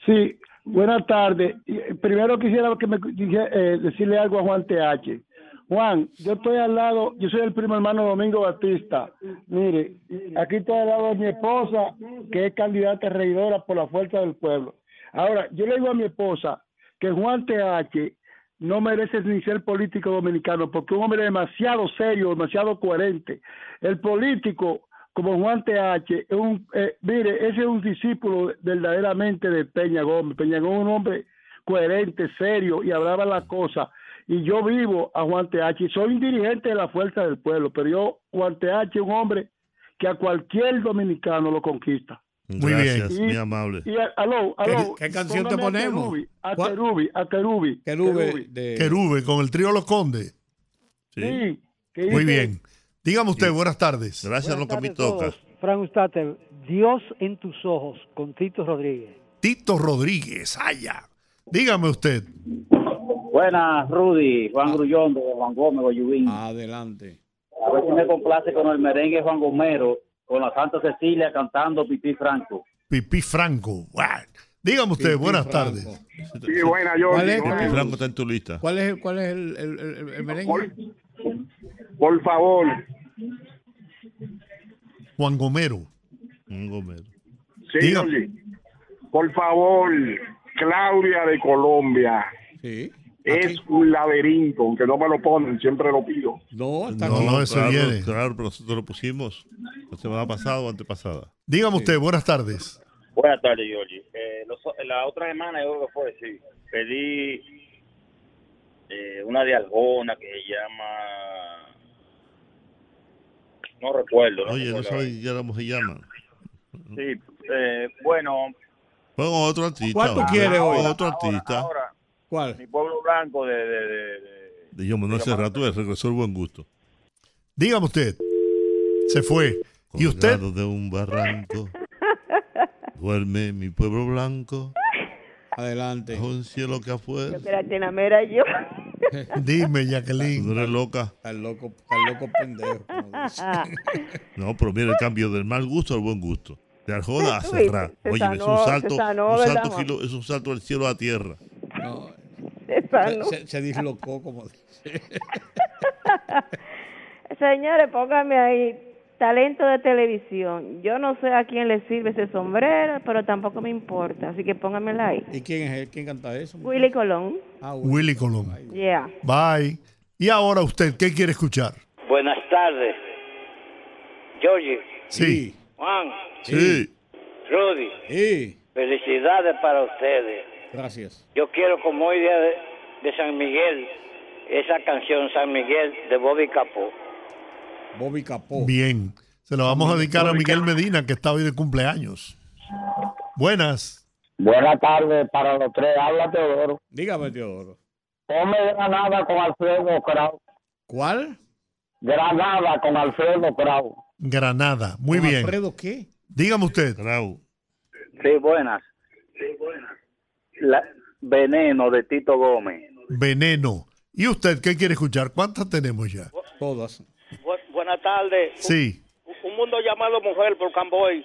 Sí, buenas tardes. Eh, Primero quisiera que me dije- eh, decirle algo a Juan TH. Juan, yo estoy al lado, yo soy el primo hermano Domingo Batista. Mire, aquí estoy al lado de mi esposa, que es candidata regidora por la fuerza del pueblo. Ahora, yo le digo a mi esposa que Juan TH no merece ni ser político dominicano, porque un hombre demasiado serio, demasiado coherente. El político como Juan TH, es un, eh, mire, ese es un discípulo verdaderamente de Peña Gómez. Peña Gómez es un hombre coherente, serio y hablaba las cosas. Y yo vivo a Juan TH soy un dirigente de la Fuerza del Pueblo, pero yo, Juan TH, un hombre que a cualquier dominicano lo conquista. Muy Gracias, bien. muy amable. Y a- aló, aló, ¿Qué- qué canción te ponemos? Kerubi, A ¿Cuál? Kerubi, a Kerubi. Querube de... Querube, con el trío Los Condes. Sí. que Muy dice- bien. Dígame usted, buenas tardes. Gracias, lo que me Buenas tardes a toca. todos. Fran Ustate, Dios en tus ojos, con Tito Rodríguez. Tito Rodríguez, allá. Dígame usted. Buenas, Rudy, Juan Grullón de Juan Gómez, Guayubín. Adelante. A ver si me complace con el merengue Juan Gomero, con la Santa Cecilia cantando Pipí Franco. Pipí Franco. Buah. Dígame usted, Pipí buenas Franco. tardes. Sí, buena, yo. ¿Cuál es? Pipi Franco está en tu lista. ¿Cuál es, cuál es el, el, el- el merengue? Por favor. Juan Gomero. Un gomero. Sí, oye. Por favor, Claudia de Colombia. Sí. Es un laberinto, aunque no me lo ponen, siempre lo pido. No, está No, no, eso claro, viene. Claro, pero nosotros lo pusimos la semana pasada o antepasada. Dígame usted, buenas tardes. Buenas tardes, Georgie. Eh, los- la otra semana yo creo que fue, sí, pedí eh, una de Algona que se llama... No recuerdo. No Oye, no sabes ya cómo se llama. Sí, eh, bueno, otro artista. ¿Cuál tú hombre. quieres hoy? Otro ahora, artista. ahora, ¿Cuál? mi pueblo blanco de... de, de, de- De yo, Manuel Serrato, el regresó el buen gusto. Dígame usted. Se fue. ¿Y usted? De un barranco. Duerme mi pueblo blanco. Adelante. Bajo un cielo que afuera. Espérate, la mera yo. (laughs) Dime, Tú Jacqueline. no eres loca. Al loco, al loco pendejo. (laughs) No, pero mira el cambio del mal gusto al buen gusto. De Arjona a Tú se Oye, es un sanó, salto, sanó, un ¿verdad, salto kilo- es un salto del cielo a tierra. No, Se, se- se dislocó, como dice. (laughs) Señores, póngame ahí talento de televisión. Yo no sé a quién le sirve ese sombrero, pero tampoco me importa. Así que póngamela ahí. ¿Y quién es él? ¿Quién canta eso? Willy Colón. Ah, Willy. Willy Colón. Yeah. Bye. Y ahora usted, ¿qué quiere escuchar? Buenas tardes. Georgie, Sí. Juan, Sí. Rudy, Sí. felicidades para ustedes. Gracias. Yo quiero, como hoy día de, de San Miguel, esa canción San Miguel de Bobby Capó. Bobby Capó. Bien. Se lo vamos a dedicar a Miguel Medina, que está hoy de cumpleaños. Buenas. Buenas tardes para los tres. Habla Teodoro. Dígame, Teodoro. Come Granada con Alfredo Krau. ¿Cuál? Granada con Alfredo Krau. Granada. Muy ¿Con bien. Alfredo qué? Dígame usted. Grau. Sí, buenas. La, Veneno de Tito Gómez. Veneno. ¿Y usted qué quiere escuchar? ¿Cuántas tenemos ya? Todas. buenas tardes. Sí. Un mundo llamado Mujer por Camboy.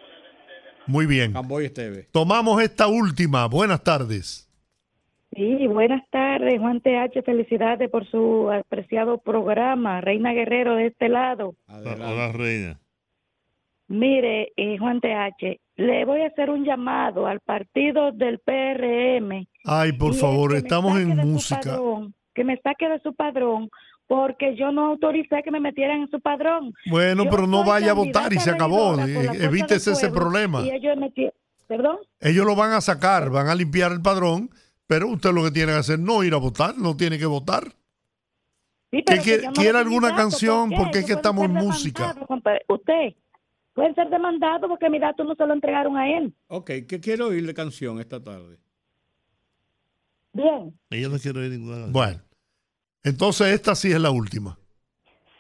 Muy bien. Camboy Esteve. Tomamos esta última. Buenas tardes. Sí, buenas tardes, Juan TH. Felicidades por su apreciado programa. Reina Guerrero de este lado. Hola, reina. Mire, eh, Juan TH, le voy a hacer un llamado al partido del PRM. Ay, por es favor, que estamos en música. padrón, que me saque de su padrón, porque yo no autoricé que me metieran en su padrón. Bueno, Yo pero no vaya a votar y se acabó. Eh, Evítese ese problema. Y ellos metieron, ¿perdón? Ellos lo van a sacar, van a limpiar el padrón, pero usted lo que tiene que hacer no ir a votar, no tiene que votar. Sí, ¿Qué pero quiere- que yo no quiere soy alguna canción? ¿por qué? Porque es que estamos en música. Usted puede ser demandado porque mi dato no se lo entregaron a él. Ok, ¿qué quiero oír de canción esta tarde? Bien. Ella no quiere oír ninguna. Bueno, entonces esta sí es la última.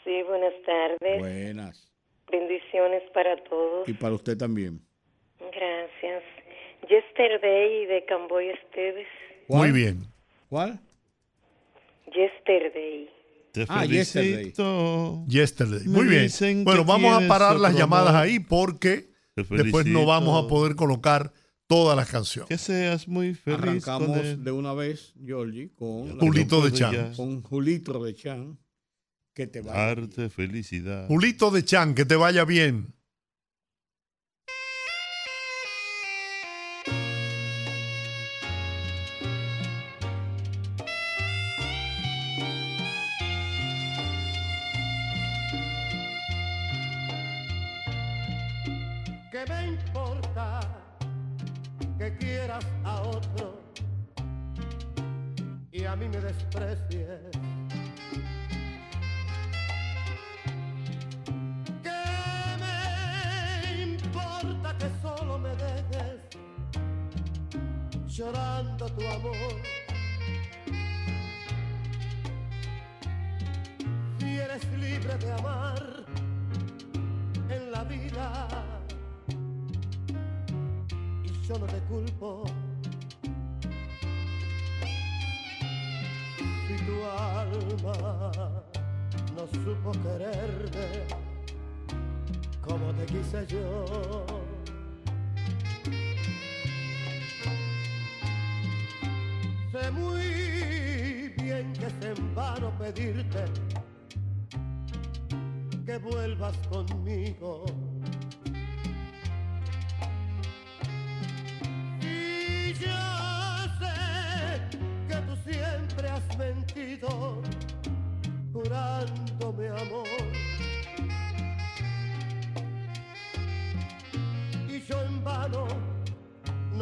Sí, buenas tardes. Buenas. Bendiciones para todos. Y para usted también. Gracias. Yesterday de Camboy Esteves. Muy bien. ¿Cuál? Yesterday. Te Ah, felicito. Yesterday. Me Muy bien. Bueno, vamos a parar las llamadas amor. ahí porque después no vamos a poder colocar todas las canciones. Que seas muy feliz Arrancamos con de una vez, Georgie, con, Julito de Chan. Con Julito de Chan. Que te vaya. Darte felicidad. Julito de Chan, que te vaya bien. A mí me desprecies? ¿Qué me importa que solo me dejes llorando tu amor? Si eres libre de amar en la vida y yo no te culpo. Si tu alma no supo quererme como te quise yo. Sé muy bien que es en vano pedirte que vuelvas conmigo.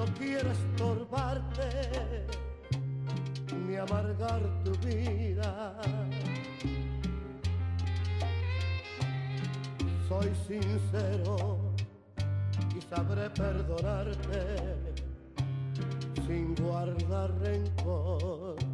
No quiero estorbarte ni amargar tu vida. Soy sincero y sabré perdonarte sin guardar rencor.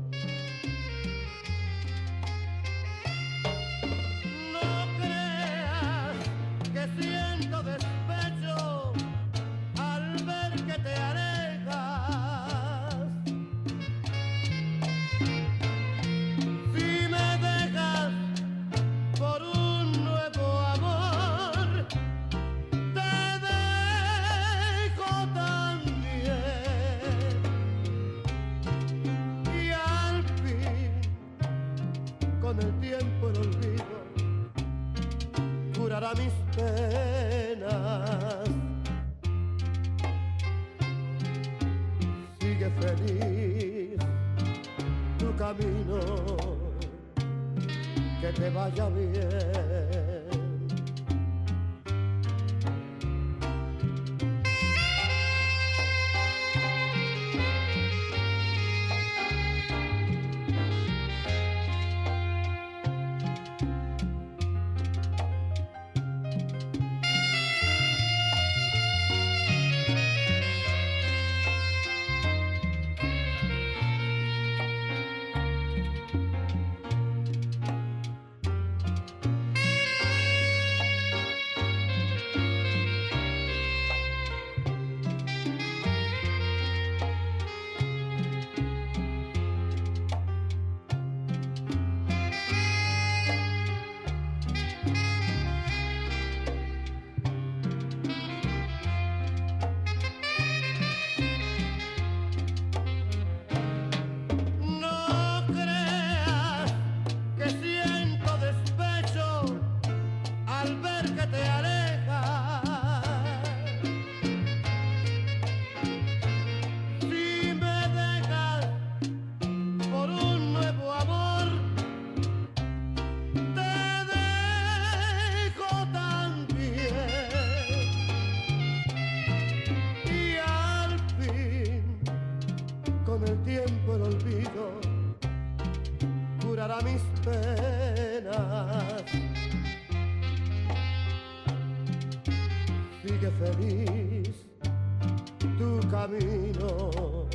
Camino,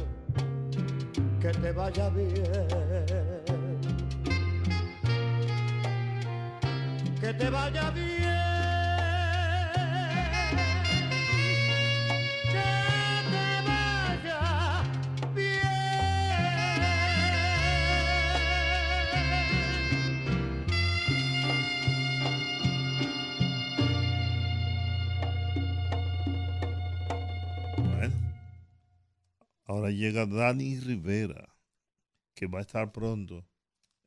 que te vaya bien. Que te vaya bien. Ahora llega Dani Rivera, que va a estar pronto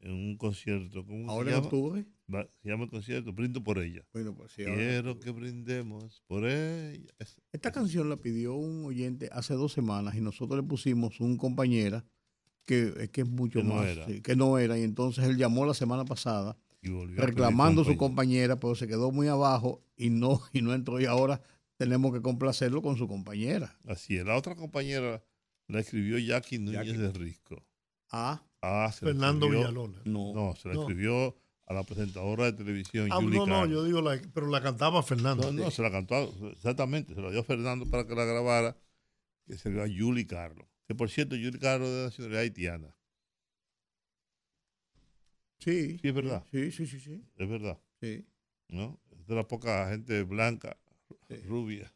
en un concierto. ¿Cómo se Ahora en llama? octubre. Va- se llama el concierto Brindo por ella. Bueno, pues sí, ahora- Quiero que brindemos por ella. Es- Esta canción la pidió un oyente hace dos semanas y nosotros le pusimos un compañera que, es que es mucho Que no más, era. sí, que no era. Y entonces él llamó la semana pasada Y volvió a reclamando su compañera, pero se quedó muy abajo y no, (laughs) y no entró. Y ahora tenemos que complacerlo con su compañera. Así es. La otra compañera la escribió Jackie Núñez de Risco. Ah. Ah, se la Fernando escribió- Villalona. No. se la No. escribió a la presentadora de televisión, Ah, Julie no, no, yo digo, la, pero la cantaba Fernando. No, no, se la cantó, exactamente, se la dio a Fernando para que la grabara, que se dio a Julie Carlos. Que por cierto, Julie Carlos es de nacionalidad haitiana. Sí. Sí, es verdad. Sí, sí, sí, sí. Es verdad. Sí. ¿No? Es de la poca gente blanca, rubia.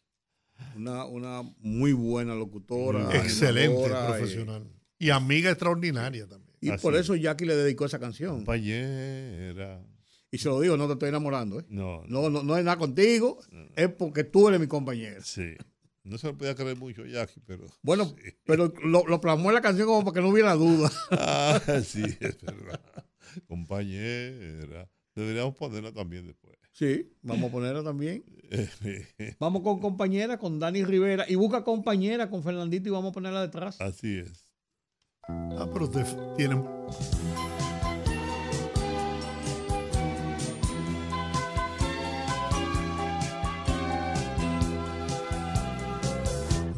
Una, una muy buena locutora. Excelente animadora, profesional. Y amiga extraordinaria también. Y, por eso Jackie le dedicó esa canción. Compañera. Y se lo digo, no te estoy enamorando. ¿eh? No, No, no, no es nada contigo, es porque tú eres mi compañera. Sí. No se lo podía creer mucho Jackie, pero. Bueno, pero lo, lo plasmó en la canción como para que no hubiera duda. (laughs) Ah, sí, es verdad. Compañera. Deberíamos ponerla también después. Sí, vamos a ponerla también. (laughs) Vamos con compañera, con Dani Rivera. Y busca compañera con Fernandito y vamos a ponerla detrás. Así es. Ah, pero usted tiene.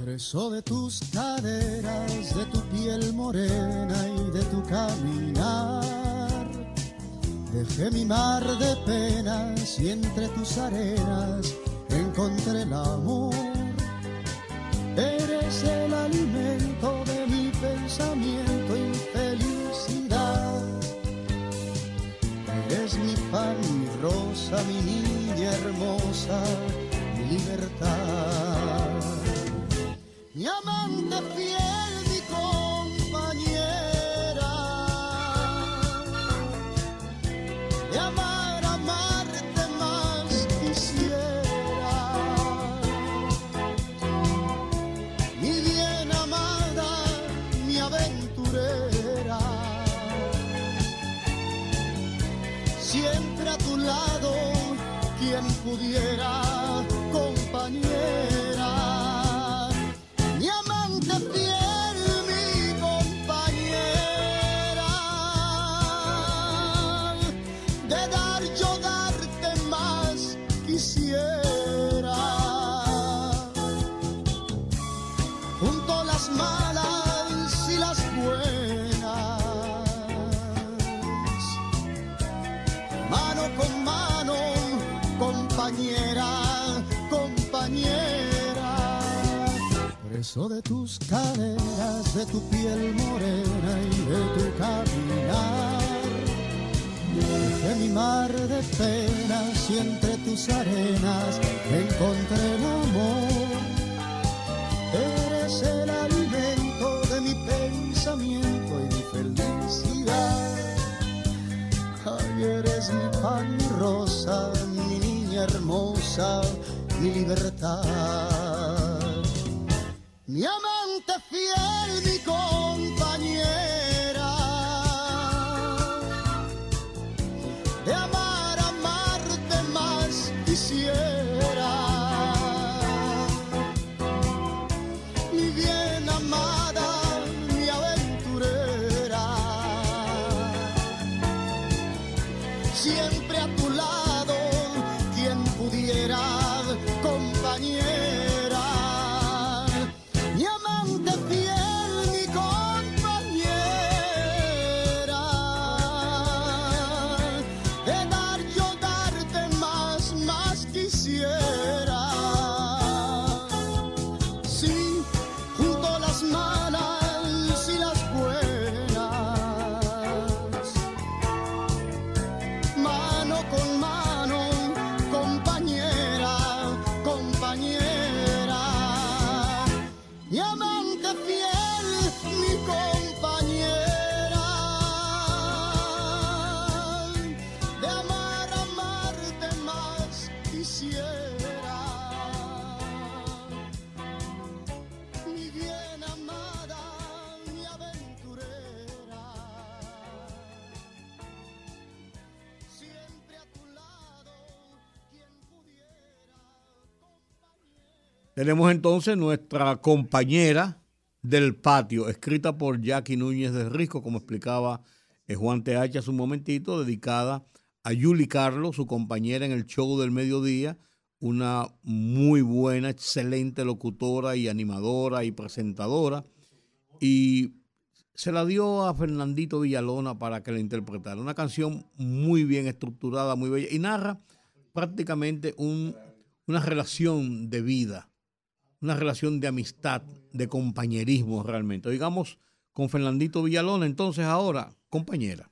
Preso de tus caderas, de tu piel morena y de tu caminar. Dejé mi mar de penas y entre tus arenas encontré el amor. Eres el alimento de mi pensamiento y felicidad. Eres mi pan, mi rosa, mi niña hermosa, mi libertad. Mi amante fiel, tu piel morena y de tu caminar. Dejé mi mar de penas y entre tus arenas encontré el amor. Eres el alimento de mi pensamiento y mi felicidad. Ay, eres mi pan, rosa, mi niña hermosa, mi libertad. Tenemos entonces nuestra compañera del patio, escrita por Jackie Núñez de Risco, como explicaba eh, Juan TH hace un momentito, dedicada a Yuli Carlos, su compañera en el show del mediodía, una muy buena, excelente locutora y animadora y presentadora. Y se la dio a Fernandito Villalona para que la interpretara. Una canción muy bien estructurada, muy bella, y narra prácticamente un- una relación de vida, una relación de amistad, de compañerismo realmente. Digamos, con Fernandito Villalona, entonces ahora, compañera.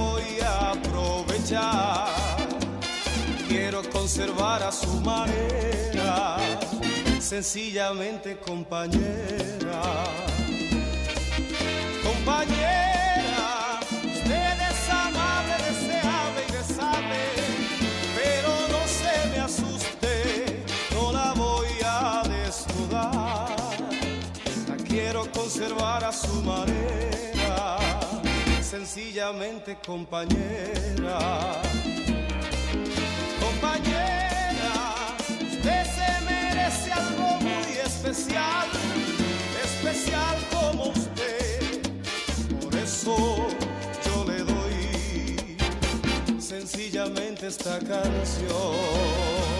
voy a aprovechar. Quiero conservar a su manera, sencillamente compañera. Compañera, usted es amable, deseable y deseable, pero no se me asuste, no la voy a desnudar. La quiero conservar a su manera, sencillamente compañera. Compañera, usted se merece algo muy especial, especial como usted. Por eso yo le doy sencillamente esta canción.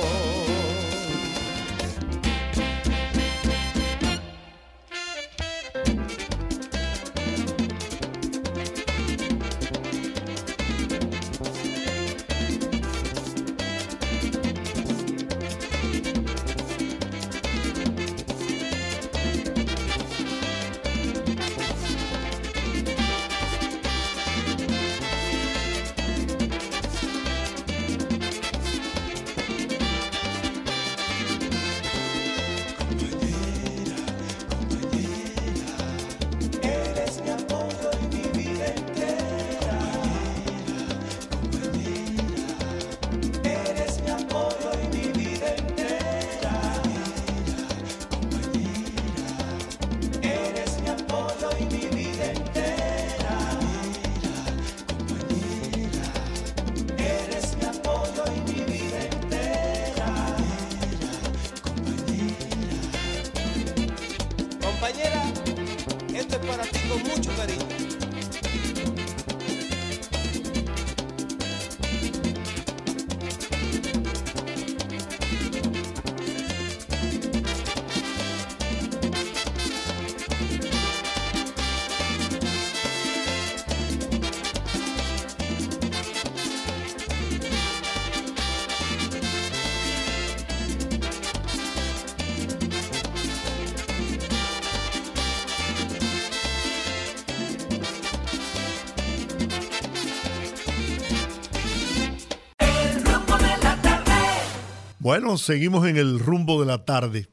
Seguimos en el rumbo de la tarde.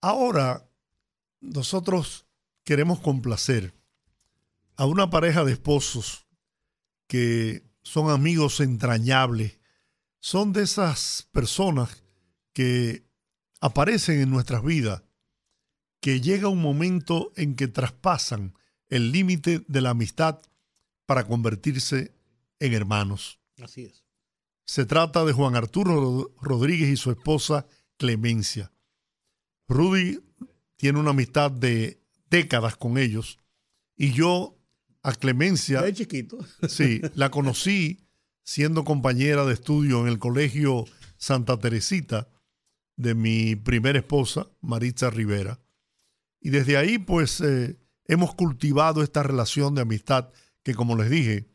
Ahora, nosotros queremos complacer a una pareja de esposos que son amigos entrañables. Son de esas personas que aparecen en nuestras vidas, que llega un momento en que traspasan el límite de la amistad para convertirse en hermanos. Así es. Se trata de Juan Arturo Rodríguez y su esposa Clemencia. Rudy tiene una amistad de décadas con ellos y yo a Clemencia... De chiquito. (laughs) Sí, la conocí siendo compañera de estudio en el colegio Santa Teresita de mi primera esposa, Maritza Rivera. Y desde ahí, pues, eh, hemos cultivado esta relación de amistad que, como les dije,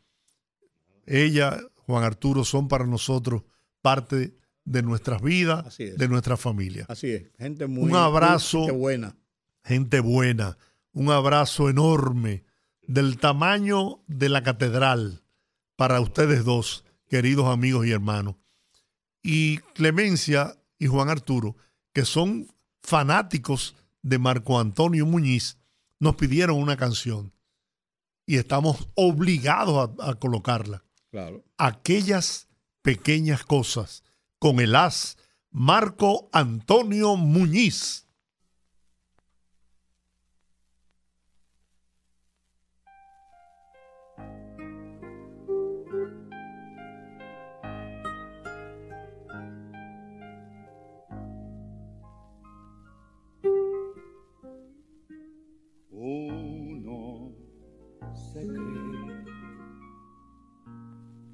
ella, Juan Arturo, son para nosotros parte de nuestras vidas, de nuestra familia. Así es. Gente muy un abrazo. gente buena. Gente buena. Un abrazo enorme del tamaño de la catedral para ustedes dos, queridos amigos y hermanos. Y Clemencia y Juan Arturo, que son fanáticos de Marco Antonio Muñiz, nos pidieron una canción y estamos obligados a, a colocarla. Claro. Aquellas pequeñas cosas con el as Marco Antonio Muñiz.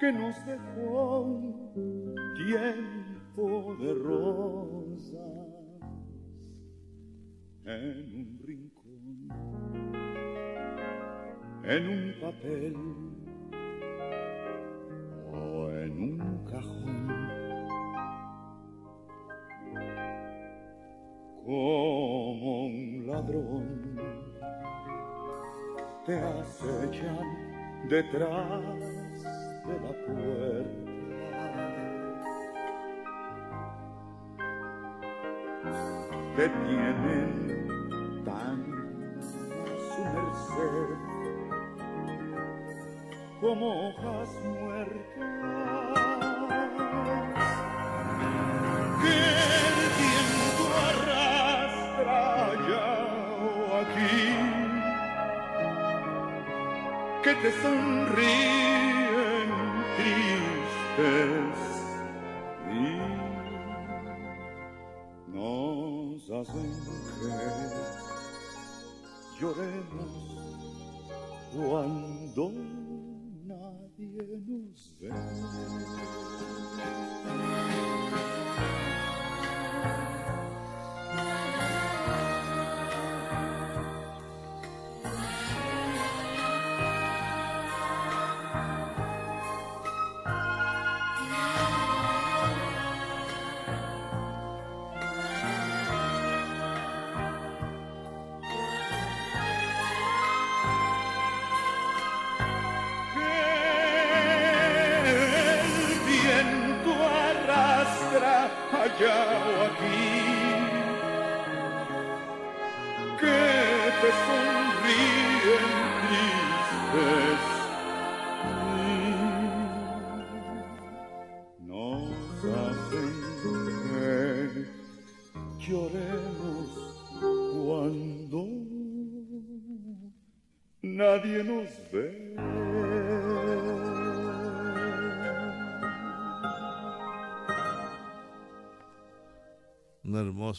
que nos dejó un tiempo de rosas en un rincón, en un papel o en un cajón. Como un ladrón te acechan detrás de la puerta. Te tienen tan a su merced como hojas muertas. Que el viento arrastra allá o aquí que te sonríen tristes y nos hacen que lloremos cuando nadie nos ve.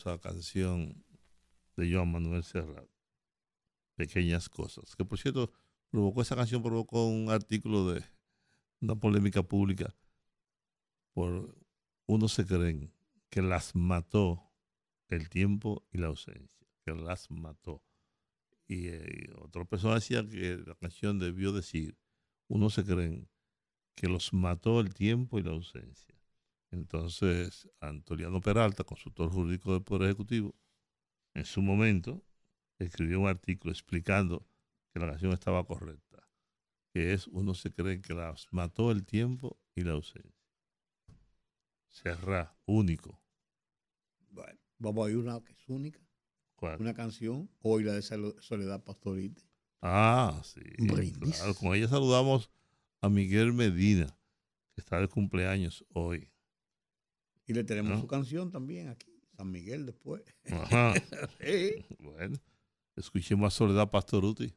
Hermosa canción de Joan Manuel Serrat. Pequeñas cosas. Que por cierto, provocó esa canción, provocó un artículo de una polémica pública por unos se creen que las mató el tiempo y la ausencia, que las mató. Y eh, otra persona decía que la canción debió decir, unos se creen que los mató el tiempo y la ausencia. Entonces, Antoliano Peralta, consultor jurídico del Poder Ejecutivo, en su momento escribió un artículo explicando que la canción estaba correcta, que es uno se cree que las mató el tiempo y la ausencia. Serra, único. Bueno, vamos a ir una que es única. ¿Cuál? Una canción, hoy la de Sol- Soledad Pastorite. Ah, sí. Brindis. claro. Con ella saludamos a Miguel Medina, que está de cumpleaños hoy. Y le tenemos ¿No? su canción también aquí, San Miguel después. Ajá. (laughs) Sí. Bueno, escuchemos a Soledad Pastoruti.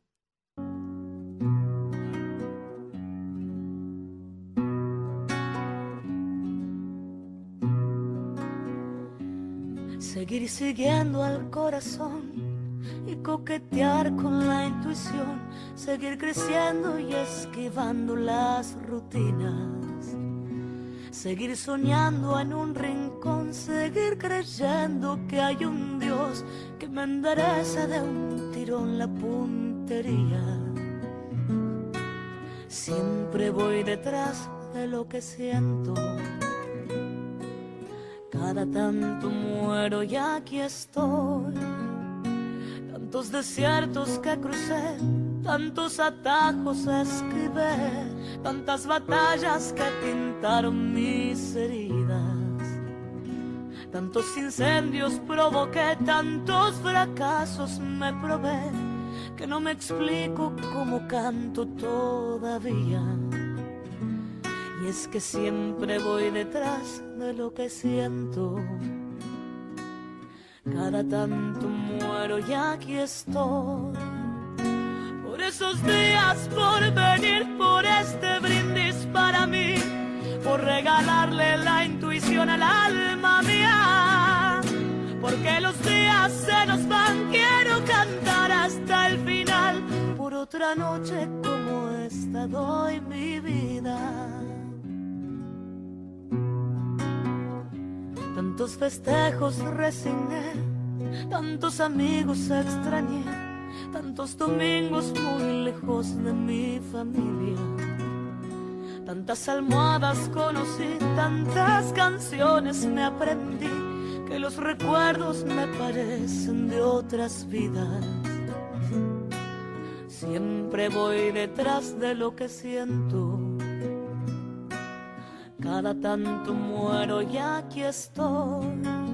Seguir siguiendo al corazón y coquetear con la intuición, seguir creciendo y esquivando las rutinas, seguir soñando en un rincón, seguir creyendo que hay un Dios que me endereza de un tirón la puntería. Siempre voy detrás de lo que siento. Cada tanto muero y aquí estoy. Tantos desiertos que crucé, tantos atajos esquivé, tantas batallas que pintaron mis heridas. Tantos incendios provoqué, tantos fracasos me probé, que no me explico cómo canto todavía. Y es que siempre voy detrás de lo que siento. Cada tanto muero y aquí estoy. Esos días, por venir, por este brindis para mí, por regalarle la intuición al alma mía. Porque los días se nos van, quiero cantar hasta el final. Por otra noche como esta doy mi vida. Tantos festejos resigné, tantos amigos extrañé, tantos domingos muy lejos de mi familia. Tantas almohadas conocí, tantas canciones me aprendí, que los recuerdos me parecen de otras vidas. Siempre voy detrás de lo que siento. Cada tanto muero y aquí estoy.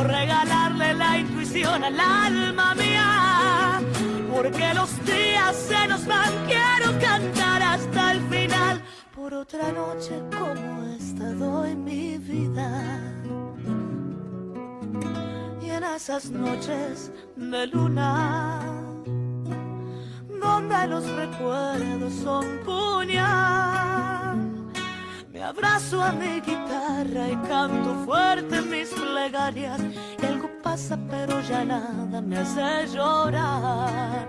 por regalarle la intuición al alma mía. Porque los días se nos van, quiero cantar hasta el final. Por otra noche como esta doy mi vida. Y en esas noches de luna, donde los recuerdos son puñal, me abrazo a mi guitarra y canto fuerte mis plegarias. Y algo pasa, pero ya nada me hace llorar.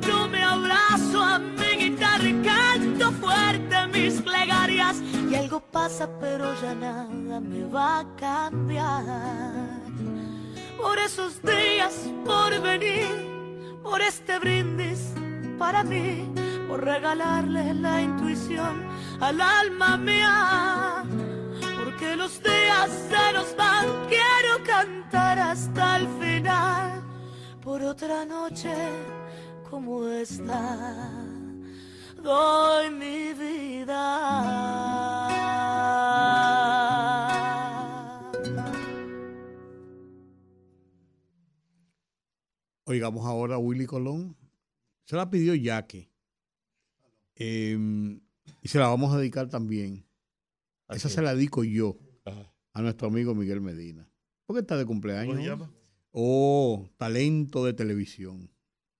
Yo me abrazo a mi guitarra y canto fuerte mis plegarias. Y algo pasa, pero ya nada me va a cambiar. Por esos días, por venir, por este brindis para mí, por regalarle la intuición al alma mía, porque los días se nos van, quiero cantar hasta el final, por otra noche como esta, doy mi vida. Oigamos ahora a Willy Colón. Se la pidió Jackie. Eh, y se la vamos a dedicar también. Esa se la dedico yo a nuestro amigo Miguel Medina. Porque está de cumpleaños. ¿Cómo se llama? Oh, talento de televisión.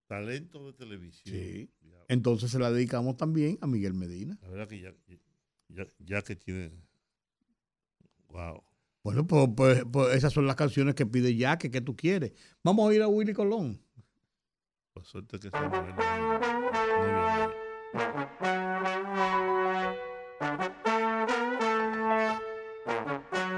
Talento de televisión. Sí. Entonces se la dedicamos también a Miguel Medina. La verdad que ya, que tiene. Wow. Bueno, pues, pues, pues, esas son las canciones que pide Jack, que, tú quieres. Vamos a ir a Willy Colón. Pues suerte que se Thank you.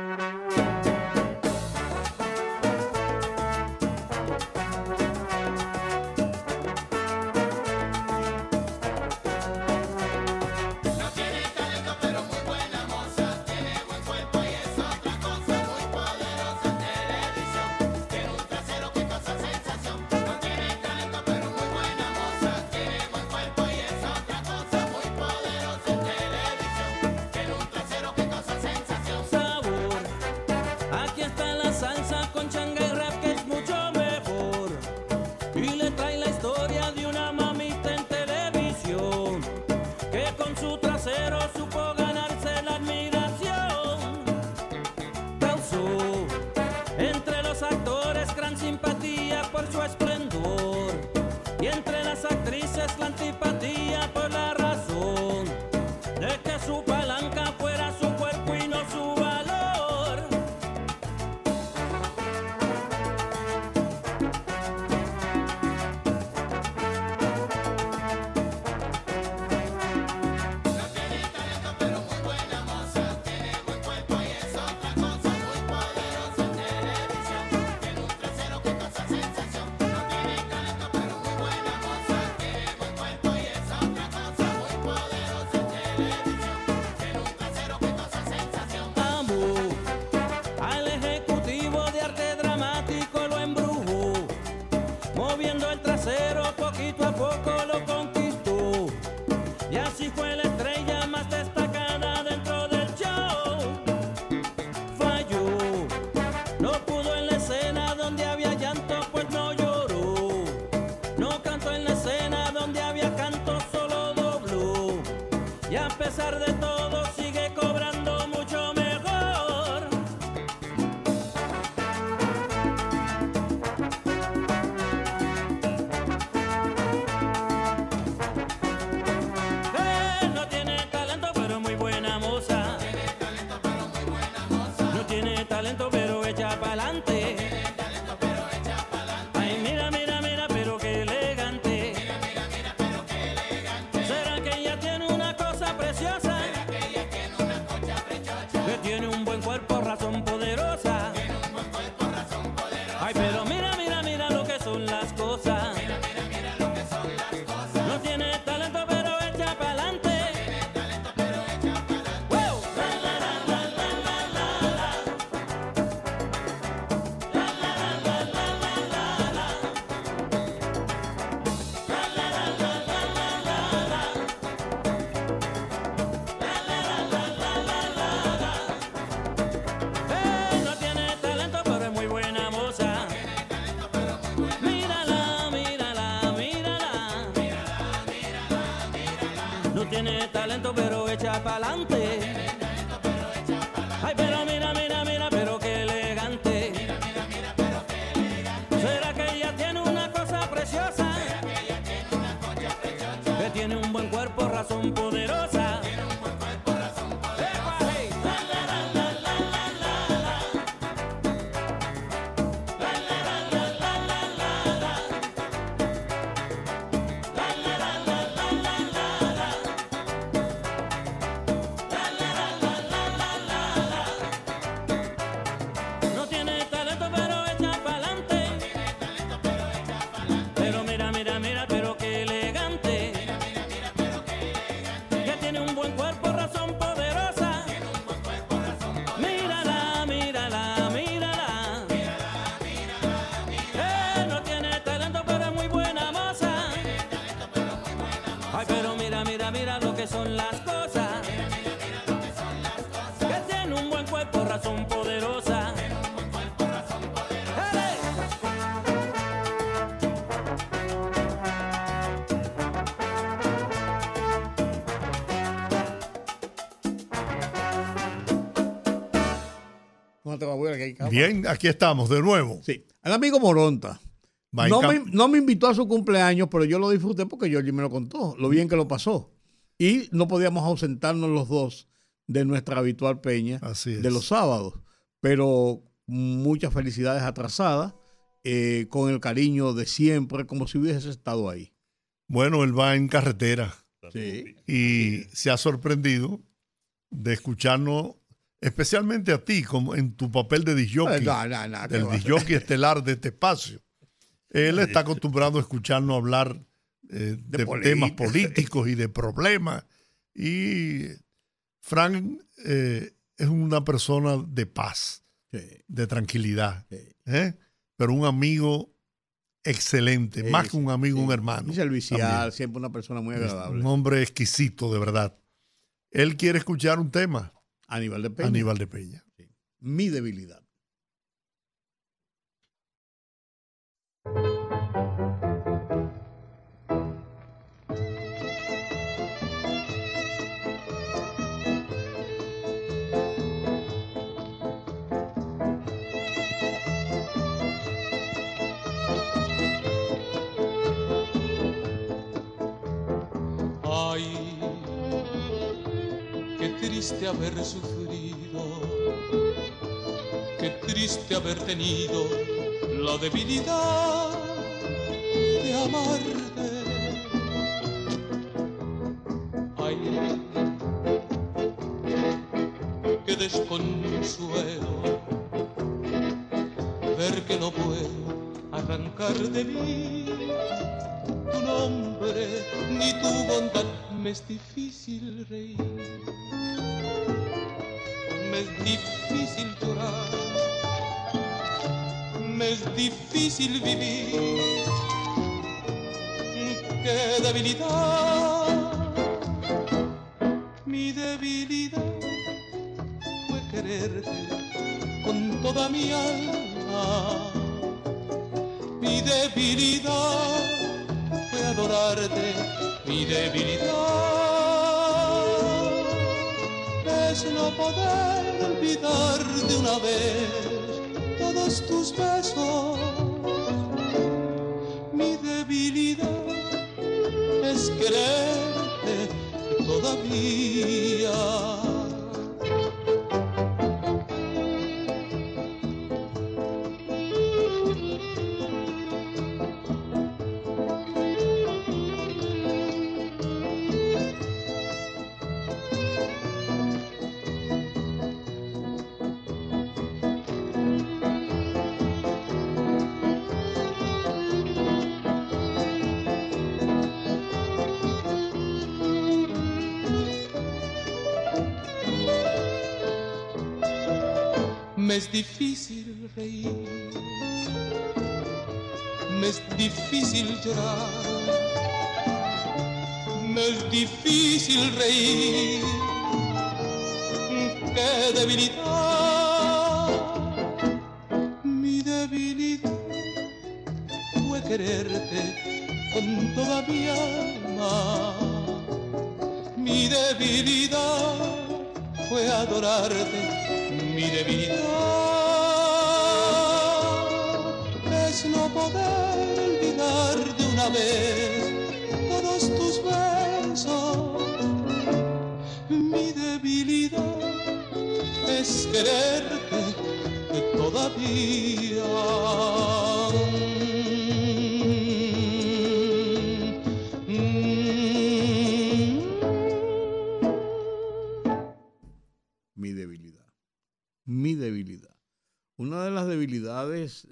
es la antipatía. pesar de pa'lante. Va, abuela? Que hay cama. Bien, aquí estamos de nuevo. Sí. El amigo Moronta. No me, no me invitó a su cumpleaños, pero yo lo disfruté porque Georgie me lo contó, lo bien que lo pasó. Y no podíamos ausentarnos los dos de nuestra habitual peña de los sábados. Pero muchas felicidades atrasadas, eh, con el cariño de siempre, como si hubiese estado ahí. Bueno, él va en carretera Sí. y se ha sorprendido de escucharnos, especialmente a ti, como en tu papel de disjockey, Eh, no, no, disjockey estelar de este espacio. Él está acostumbrado a escucharnos hablar eh, de, política. temas políticos y de problemas. Y Frank eh, es una persona de paz, de tranquilidad, ¿eh? pero un amigo excelente, más que un amigo, un hermano. Servicial, siempre una persona muy agradable. Un hombre exquisito, de verdad. Él quiere escuchar un tema. Aníbal de Peña. Aníbal de Peña. Mi debilidad. Triste haber sufrido, qué triste haber tenido la debilidad de amarte. Ay, qué desconsuelo ver que no puedo arrancar de mí tu nombre ni tu bondad me es difícil es difícil llorar me es difícil vivir. Qué debilidad mi debilidad fue quererte con toda mi alma. Mi debilidad fue adorarte, mi debilidad es no poder olvidar de una vez todos tus besos. Mi debilidad es quererte todavía. Difícil reír, me es difícil llorar, me es difícil reír, qué debilidad, mi debilidad fue quererte con toda mi alma, mi debilidad fue adorarte. Mi debilidad poder olvidar de una vez todos tus besos. Mi debilidad es quererte todavía.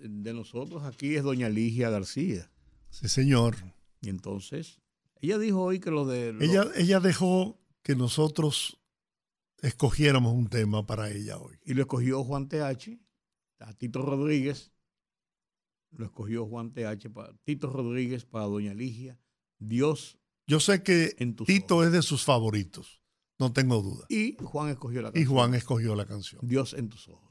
De nosotros aquí es doña Ligia García. Sí, señor. Y entonces, ella dijo hoy que lo de... lo- Ella, ella dejó que nosotros escogiéramos un tema para ella hoy. Y lo escogió Juan TH, a Tito Rodríguez. Lo escogió Juan TH, para, Tito Rodríguez para doña Ligia. Dios. Yo sé que Tito es de sus favoritos, no tengo duda. Y Juan escogió la Y canción. Juan escogió la canción. Dios en tus ojos.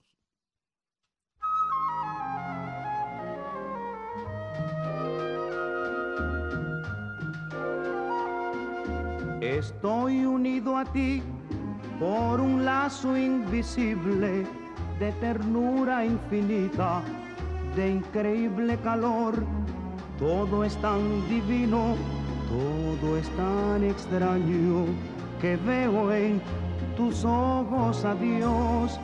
Estoy unido a ti por un lazo invisible de ternura infinita, de increíble calor. Todo es tan divino, todo es tan extraño que veo en tus ojos a Dios.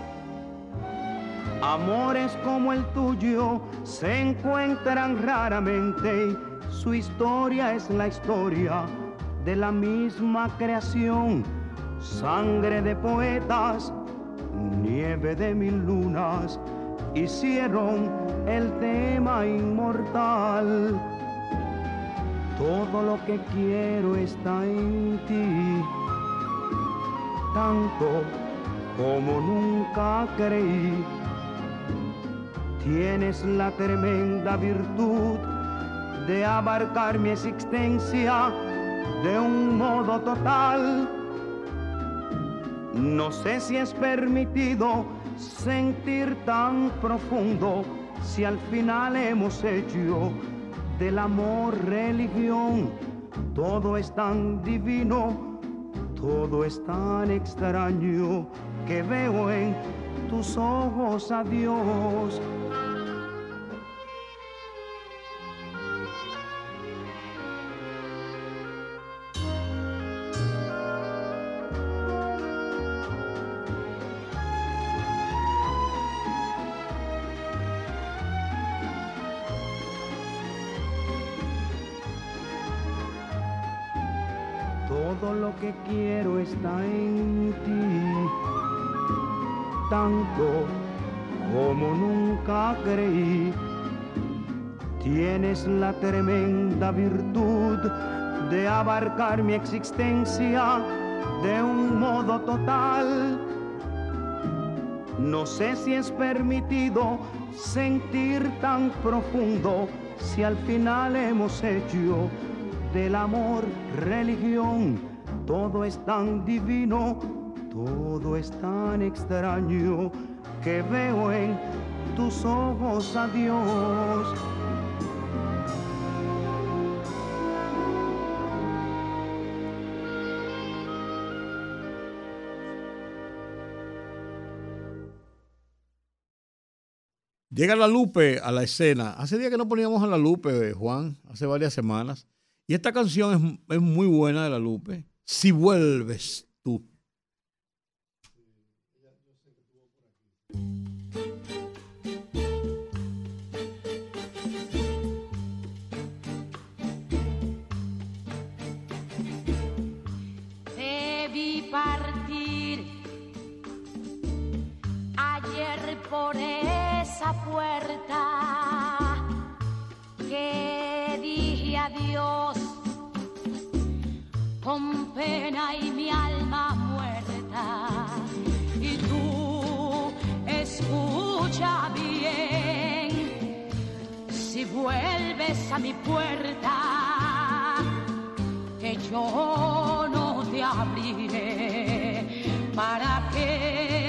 Amores como el tuyo se encuentran raramente. Su historia es la historia de la misma creación. Sangre de poetas, nieve de mil lunas, hicieron el tema inmortal. Todo lo que quiero está en ti, tanto como nunca creí. Tienes la tremenda virtud de abarcar mi existencia de un modo total. No sé si es permitido sentir tan profundo si al final hemos hecho del amor religión. Todo es tan divino, todo es tan extraño que veo en tus ojos a Dios. Que quiero está en ti, tanto como nunca creí. Tienes la tremenda virtud de abarcar mi existencia de un modo total. No sé si es permitido sentir tan profundo si al final hemos hecho del amor religión. Todo es tan divino, todo es tan extraño que veo en tus ojos a Dios. Llega la Lupe a la escena. Hace días que no poníamos a la Lupe, eh, Juan, hace varias semanas. Y esta canción es, es muy buena de la Lupe. Si vuelves tú. Te vi partir ayer por esa puerta que dije adiós con pena y mi alma muerta. Y tú escucha bien si vuelves a mi puerta que yo no te abriré. ¿Para qué?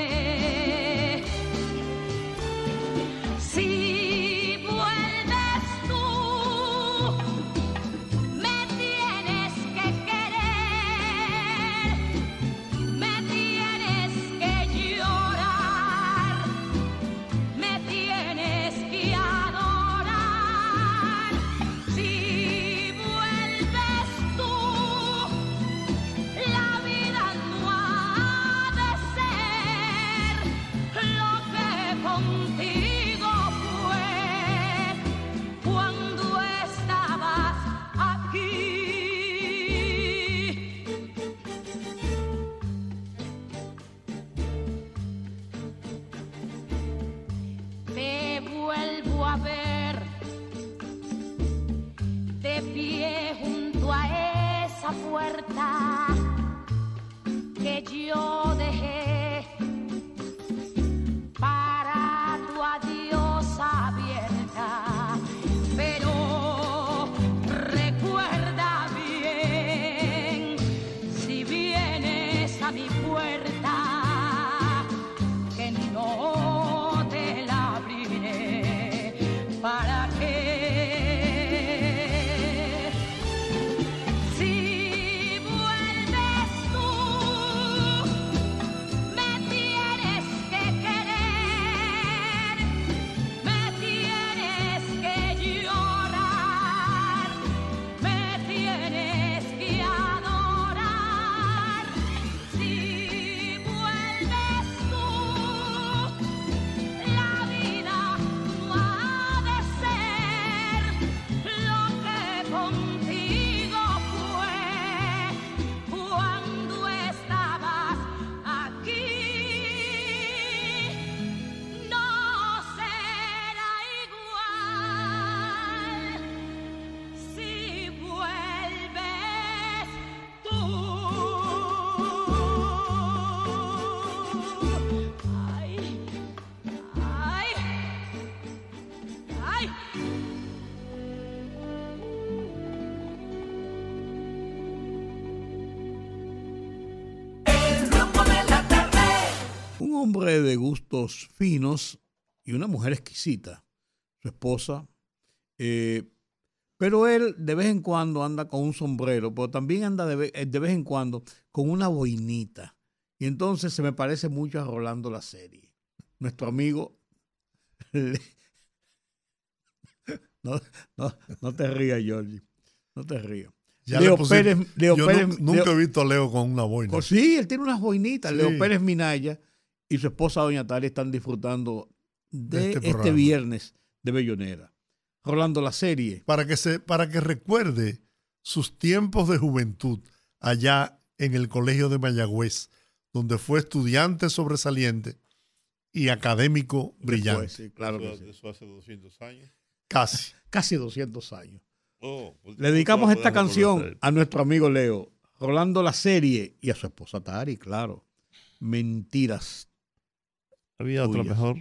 Hombre de gustos finos y una mujer exquisita, su esposa. eh, pero él de vez en cuando anda con un sombrero, pero también anda de, ve- eh, de vez en cuando con una boinita. Y entonces se me parece mucho a Rolando la serie. Nuestro amigo. (laughs) Le- (laughs) No, no, no te rías, Georgie. No te rías. Ya Leo Pérez. Leo yo Pérez- nu- nunca Leo- he visto a Leo con una boina. Oh, sí, él tiene unas boinitas. Sí. Leo Pérez Minaya y su esposa Doña Tari están disfrutando de, De este este, viernes de Bellonera. Rolando la serie. para que se para que recuerde sus tiempos de juventud allá en el colegio de Mayagüez, donde fue estudiante sobresaliente y académico brillante. Después, sí, claro que Eso, sí. eso hace 200 años. Casi. (laughs) Casi 200 años. Oh, pues, Le dedicamos ¿cómo esta canción a nuestro amigo Leo, Rolando la serie y a su esposa Tari, claro. Mentiras. Había otra tuyas. mejor.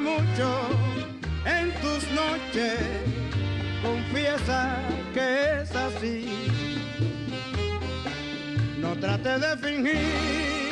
Mucho, en tus noches confiesa que es así. No trate de fingir.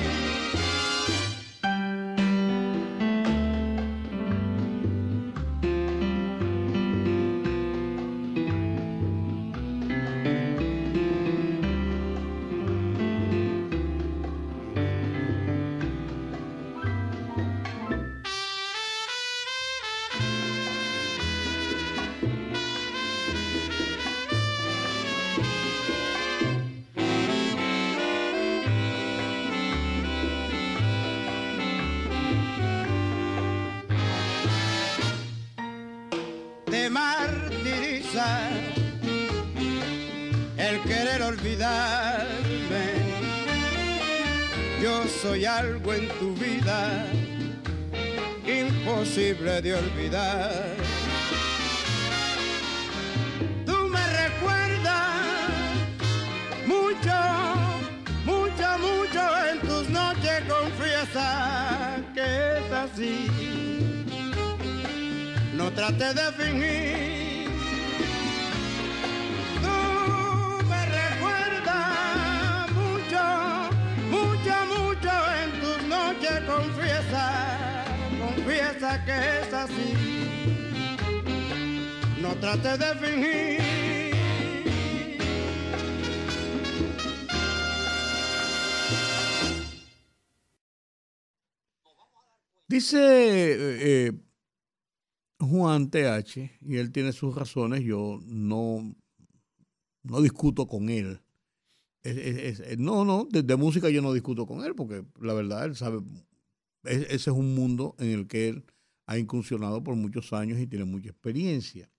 Algo en tu vida imposible de olvidar. Tú me recuerdas mucho, mucho, mucho en tus noches confiesa que es así. No trate de fingir. Que es así. No trate de fingir. Dice eh, eh, Juan TH, y él tiene sus razones, yo no, no discuto con él. Es- no, no, de, de música yo no discuto con él, porque la verdad él sabe, es- ese es un mundo en el que él ha incursionado por muchos años y tiene mucha experiencia.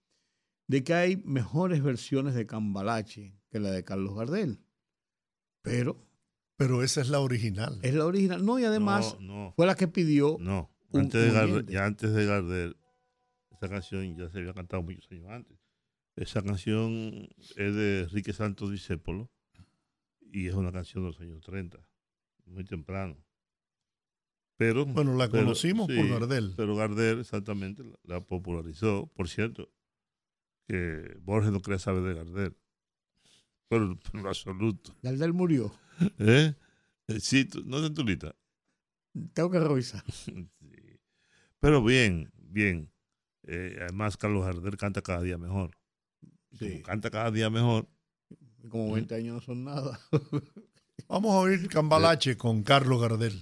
De que hay mejores versiones de Cambalache que la de Carlos Gardel. Pero Pero esa es la original. es la original. No, y además No, no. fue la que pidió No, un- antes de Gardel, ya antes de Gardel esa canción ya se había cantado muchos años antes. Esa canción es de Enrique Santos Discépolo y es una canción de los años 30, muy temprano. Pero, Bueno, la pero- conocimos por Gardel. Pero Gardel, exactamente, la, la popularizó. Por cierto, que Borges no quería saber de Gardel. Pero en lo absoluto. Gardel murió. (laughs) ¿Eh? Eh, Sí, tú- no es en tu lista. Tengo que revisar. (laughs) Sí. Pero bien, bien. Eh, además, Carlos Gardel canta cada día mejor. Como Canta cada día mejor. Como 20 años no son nada. (laughs) Vamos a oír Cambalache con Carlos Gardel.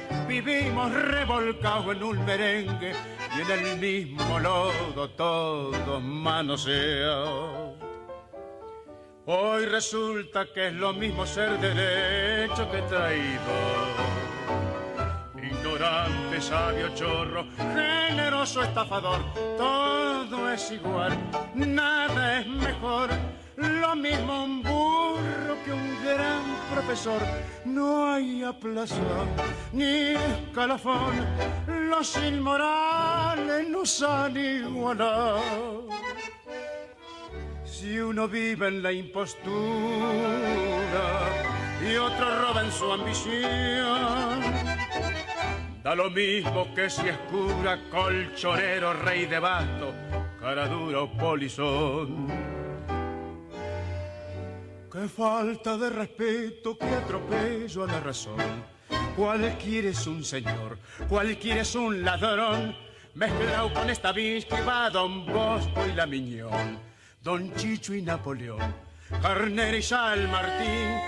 Vivimos revolcados en un merengue y en el mismo lodo todos manoseados. Hoy resulta que es lo mismo ser derecho que traidor. Ignorante, sabio, chorro, generoso, estafador, todo es igual, nada es mejor. Lo mismo un burro que un gran profesor. No hay aplazón ni escalafón. Los inmorales nos han igualado. Si uno vive en la impostura y otro roba en su ambición, da lo mismo que si es cura, colchonero, rey de basto, cara dura o polizón. Qué falta de respeto, qué atropello a la razón. Cualquiera es un señor, cualquiera es un ladrón. Mezclado con esta que va Don Bosco y la Miñón, Don Chicho y Napoleón, Carnera y Sal Martín,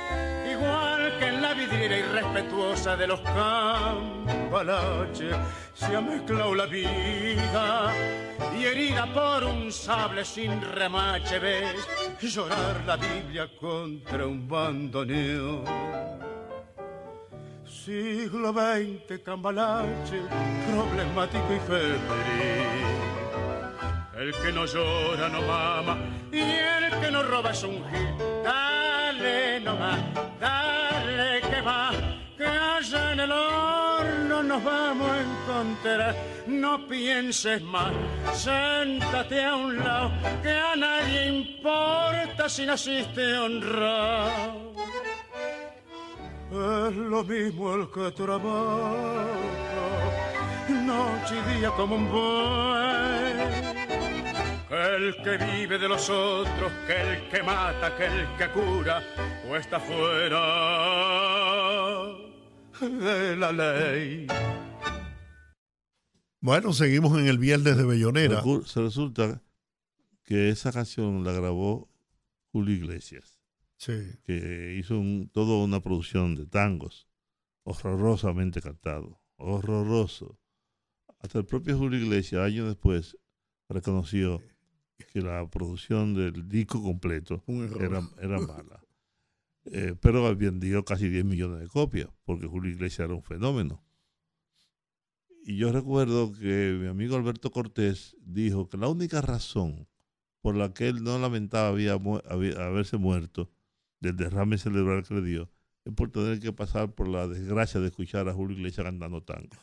vidriera irrespetuosa de los cambalaches, se ha mezclado la vida y herida por un sable sin remache ves llorar la Biblia contra un bandoneón. Siglo XX, cambalache, problemático y febril. El que no llora no mama y el que no roba es un gil. Dale nomás, dale que va, que allá en el horno nos vamos a encontrar. No pienses más, siéntate a un lado, que a nadie importa si naciste honrado. Es lo mismo el que trabaja, noche y día como un buey. El que vive de los otros, que el que mata, que el que cura, o está fuera de la ley. Bueno, seguimos en el viernes de Bellonera. Se resulta que esa canción la grabó Julio Iglesias. Que hizo un, toda una producción de tangos, horrorosamente cantado, horroroso. Hasta el propio Julio Iglesias, años después, reconoció que la producción del disco completo era, era (laughs) mala. Eh, pero vendió casi 10 millones de copias, porque Julio Iglesias era un fenómeno. Y yo recuerdo que mi amigo Alberto Cortés dijo que la única razón por la que él no lamentaba había, mu- había- haberse muerto del derrame cerebral que le dio es por tener que pasar por la desgracia de escuchar a Julio Iglesias cantando tango.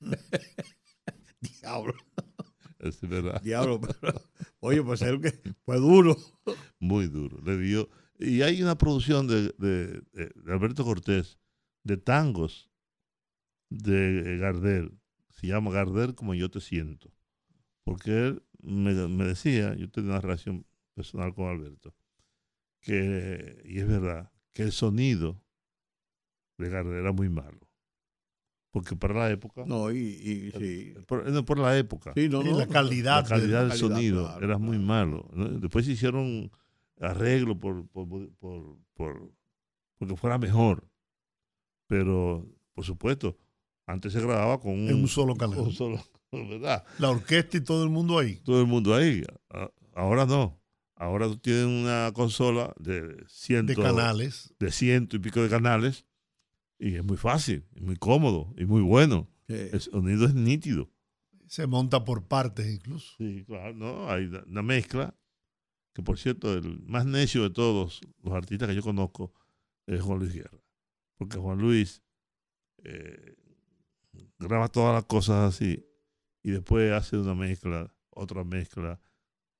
(laughs) Diablo. Es verdad. Diablo, pero- oye, pues es que fue duro. Muy duro. Le dio. Y hay una producción de, Alberto Cortés de tangos de Gardel. Se llama Gardel como yo te siento. Porque él me, me decía, yo tenía una relación personal con Alberto, que, y es verdad, que el sonido de Gardel era muy malo. Porque para la época. No, y, y sí. Por, no, por la época. Sí, no, Y no. la calidad La calidad de- del sonido claro, era muy malo. ¿no? Después se hicieron arreglos por, por, por, por- porque fuera mejor. Pero, por supuesto, antes se grababa con un, En un solo canal. con un solo- (laughs) ¿verdad? La orquesta y todo el mundo ahí. Todo el mundo ahí. A- Ahora no. Ahora tú tienes una consola de ciento, De canales. De ciento y pico de canales. Y es muy fácil, y muy cómodo, y muy bueno. El sonido es nítido. Se monta por partes incluso. Sí, claro, no, hay una- una mezcla. Que por cierto, el más necio de todos los artistas que yo conozco es Juan Luis Guerra. Porque Juan Luis eh, graba todas las cosas así y después hace una mezcla, otra mezcla,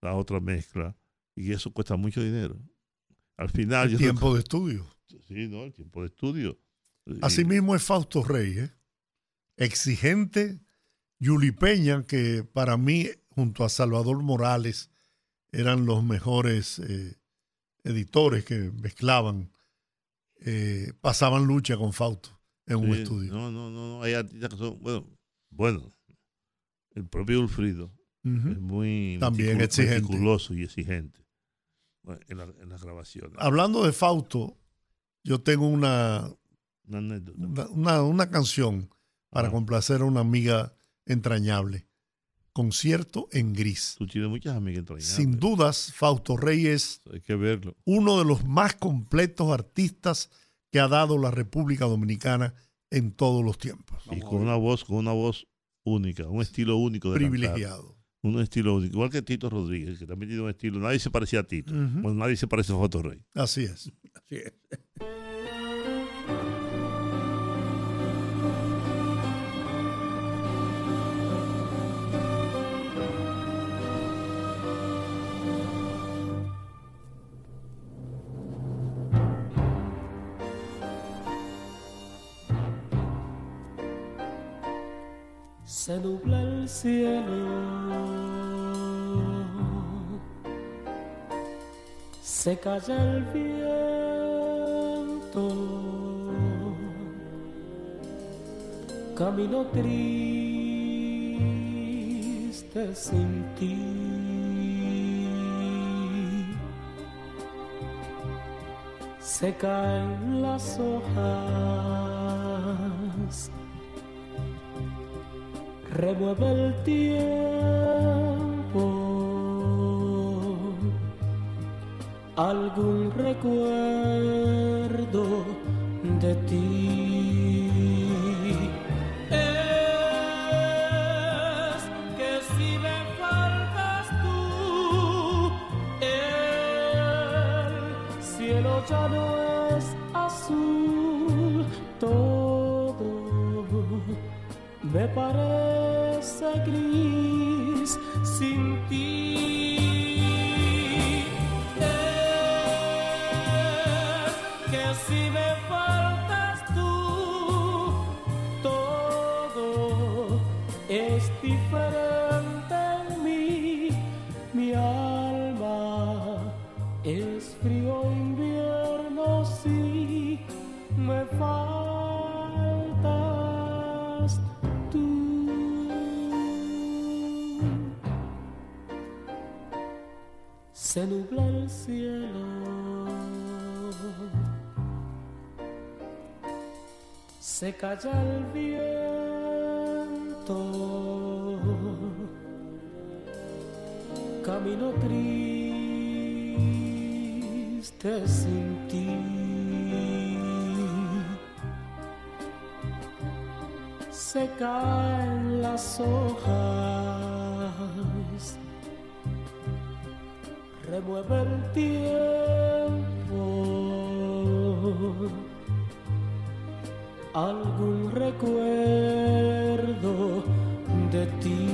la otra mezcla, y eso cuesta mucho dinero. Al final. El yo tiempo (laughs) de estudio. Sí, ¿no? El tiempo de estudio. Asimismo es Fausto Rey, ¿eh? exigente, Yuli Peña, que para mí, junto a Salvador Morales, eran los mejores eh, editores que mezclaban, eh, pasaban lucha con Fausto en un estudio. No, no, no, no, hay artistas que son, bueno, bueno, el propio Ulfrido es muy También exigente. meticuloso y exigente bueno, en, la- en las grabaciones. Hablando de Fausto, yo tengo una, Una anécdota. una, una- una canción para Ah. complacer a una amiga entrañable. Concierto en gris. Tú tienes muchas amigas entrañables. Sin dudas, Fausto Rey es Hay que verlo. uno de los más completos artistas que ha dado la República Dominicana en todos los tiempos. Y con una voz, con una voz única, un estilo único de cantar. Privilegiado. Un estilo único. Igual que Tito Rodríguez, que también tiene un estilo. Nadie se parecía a Tito. Ujú. Bueno, nadie se parece a Foto Rey. Así es. Así es. Se nubla el cielo, se calla el viento, camino triste sin ti. Se caen las hojas remueve el tiempo. Algún recuerdo de ti. Es que si me faltas tú el cielo ya no es azul. Todo me parece gris sin ti. Se calla el viento. Camino triste sin ti. Se caen las hojas remueve el tiempo algún recuerdo de ti.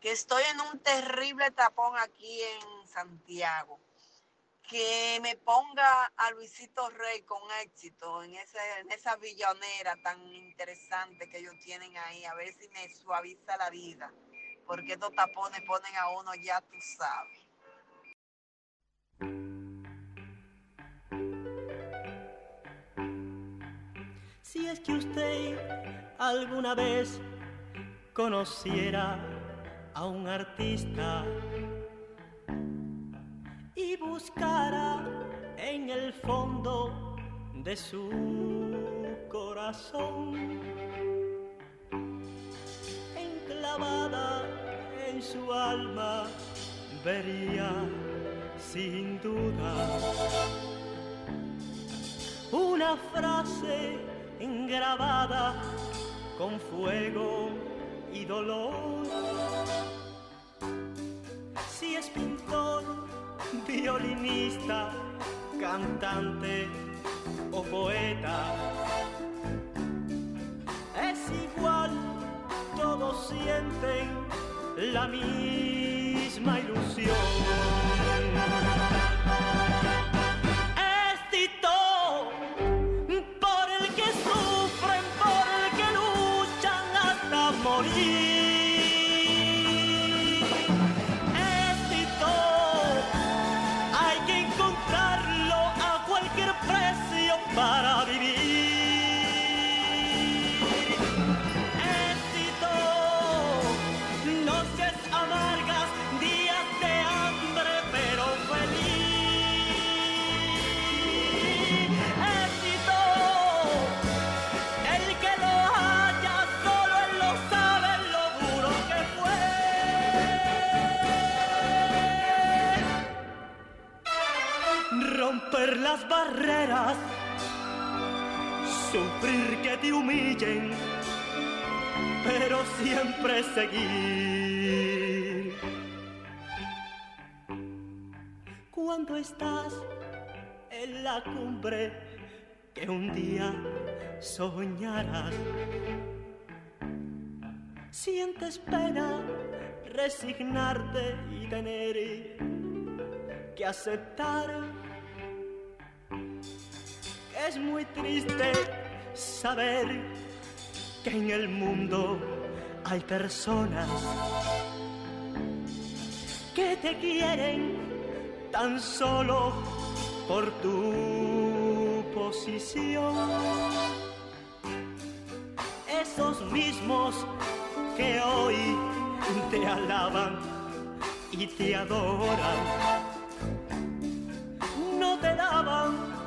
Que estoy en un terrible tapón aquí en Santiago. Que me ponga a Luisito Rey con éxito en, ese, en esa villonera tan interesante que ellos tienen ahí, a ver si me suaviza la vida. Porque estos tapones ponen a uno, ya tú sabes. Si es que usted alguna vez conociera a un artista y buscara en el fondo de su corazón, enclavada en su alma, vería sin duda una frase grabada con fuego y dolor. Si es pintor, violinista, cantante o poeta, es igual, todos sienten la misma ilusión. Las barreras, sufrir que te humillen, pero siempre seguir. Cuando estás en la cumbre que un día soñarás, sientes pena resignarte y tener que aceptar es muy triste saber que en el mundo hay personas que te quieren tan solo por tu posición. Esos mismos que hoy te alaban y te adoran, no te daban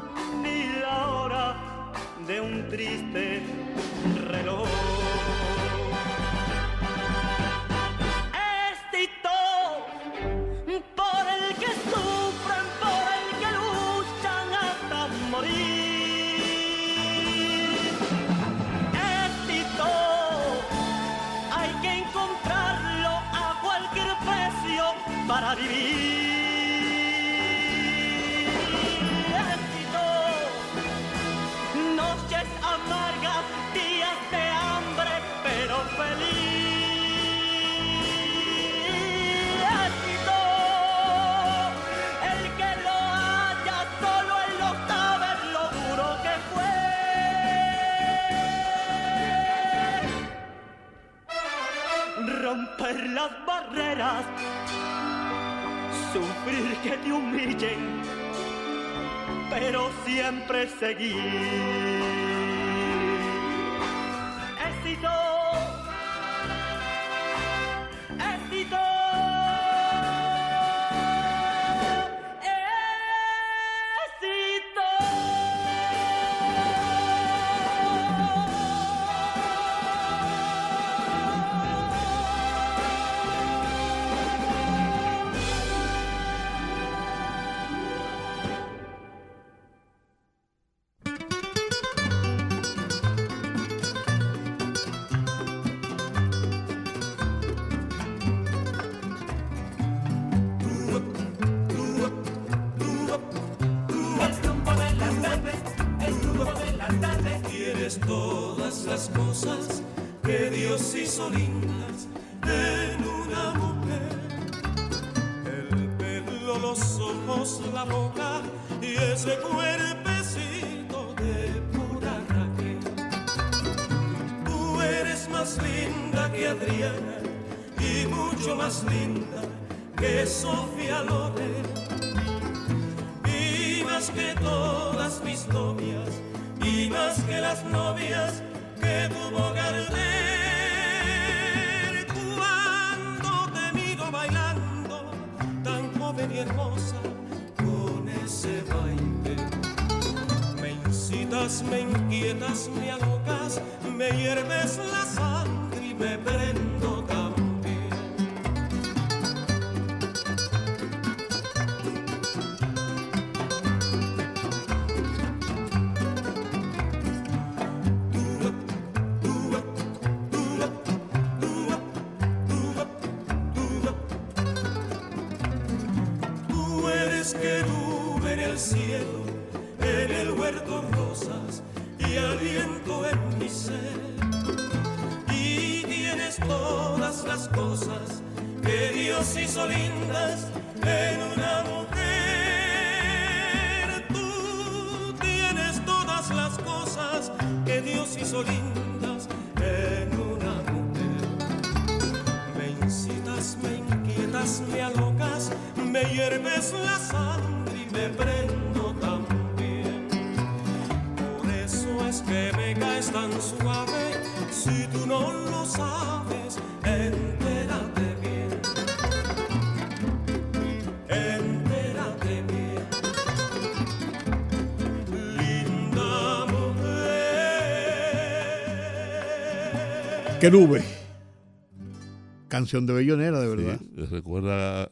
hora de un triste reloj. Siempre seguir. Eso es que me caes tan suave, si tú no lo sabes, entérate bien. Entérate bien. Linda mujer. Qué nube. Canción de Bellonera, de verdad. Sí, recuerda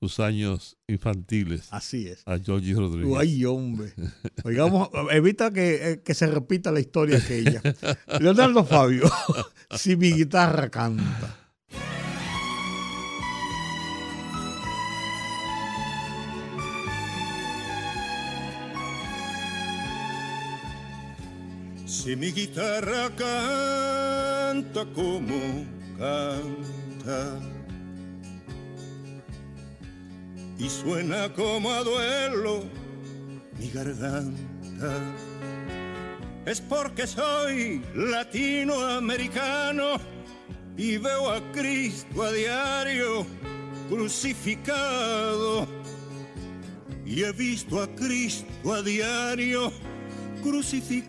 sus años infantiles. Así es. A Georgie Rodríguez. Ay, hombre. (laughs) Oigamos, evita que, eh, que se repita la historia aquella. Leonardo Fabio, (laughs) si mi guitarra canta. Si mi guitarra canta como canta y suena como a duelo mi garganta, es porque soy latinoamericano y veo a Cristo a diario crucificado y he visto a Cristo a diario crucificado.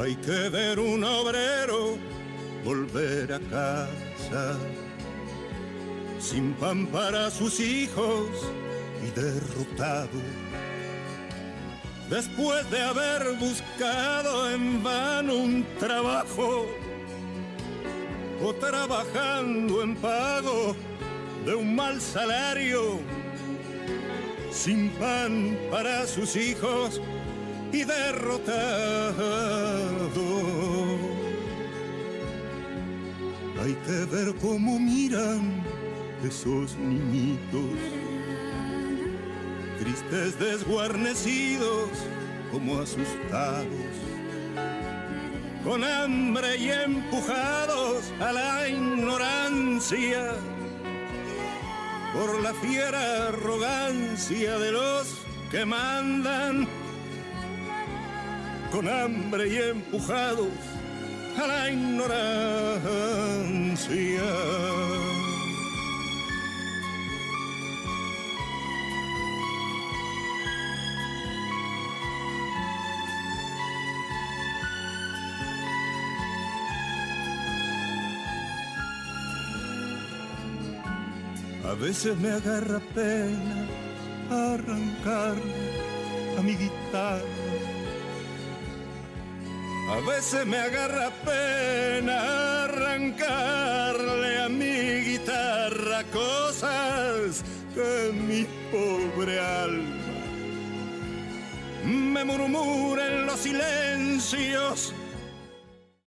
Hay que ver un obrero volver a casa sin pan para sus hijos y derrotado. Después de haber buscado en vano un trabajo o trabajando en pago de un mal salario, sin pan para sus hijos y derrotado. Hay que ver cómo miran esos niñitos, tristes, desguarnecidos, como asustados. con hambre y empujados a la ignorancia por la fiera arrogancia de los que mandan, con hambre y empujados a la ignorancia. A veces me agarra pena arrancar a mi guitarra. A veces me agarra pena arrancarle a mi guitarra cosas que mi pobre alma. Me murmura en los silencios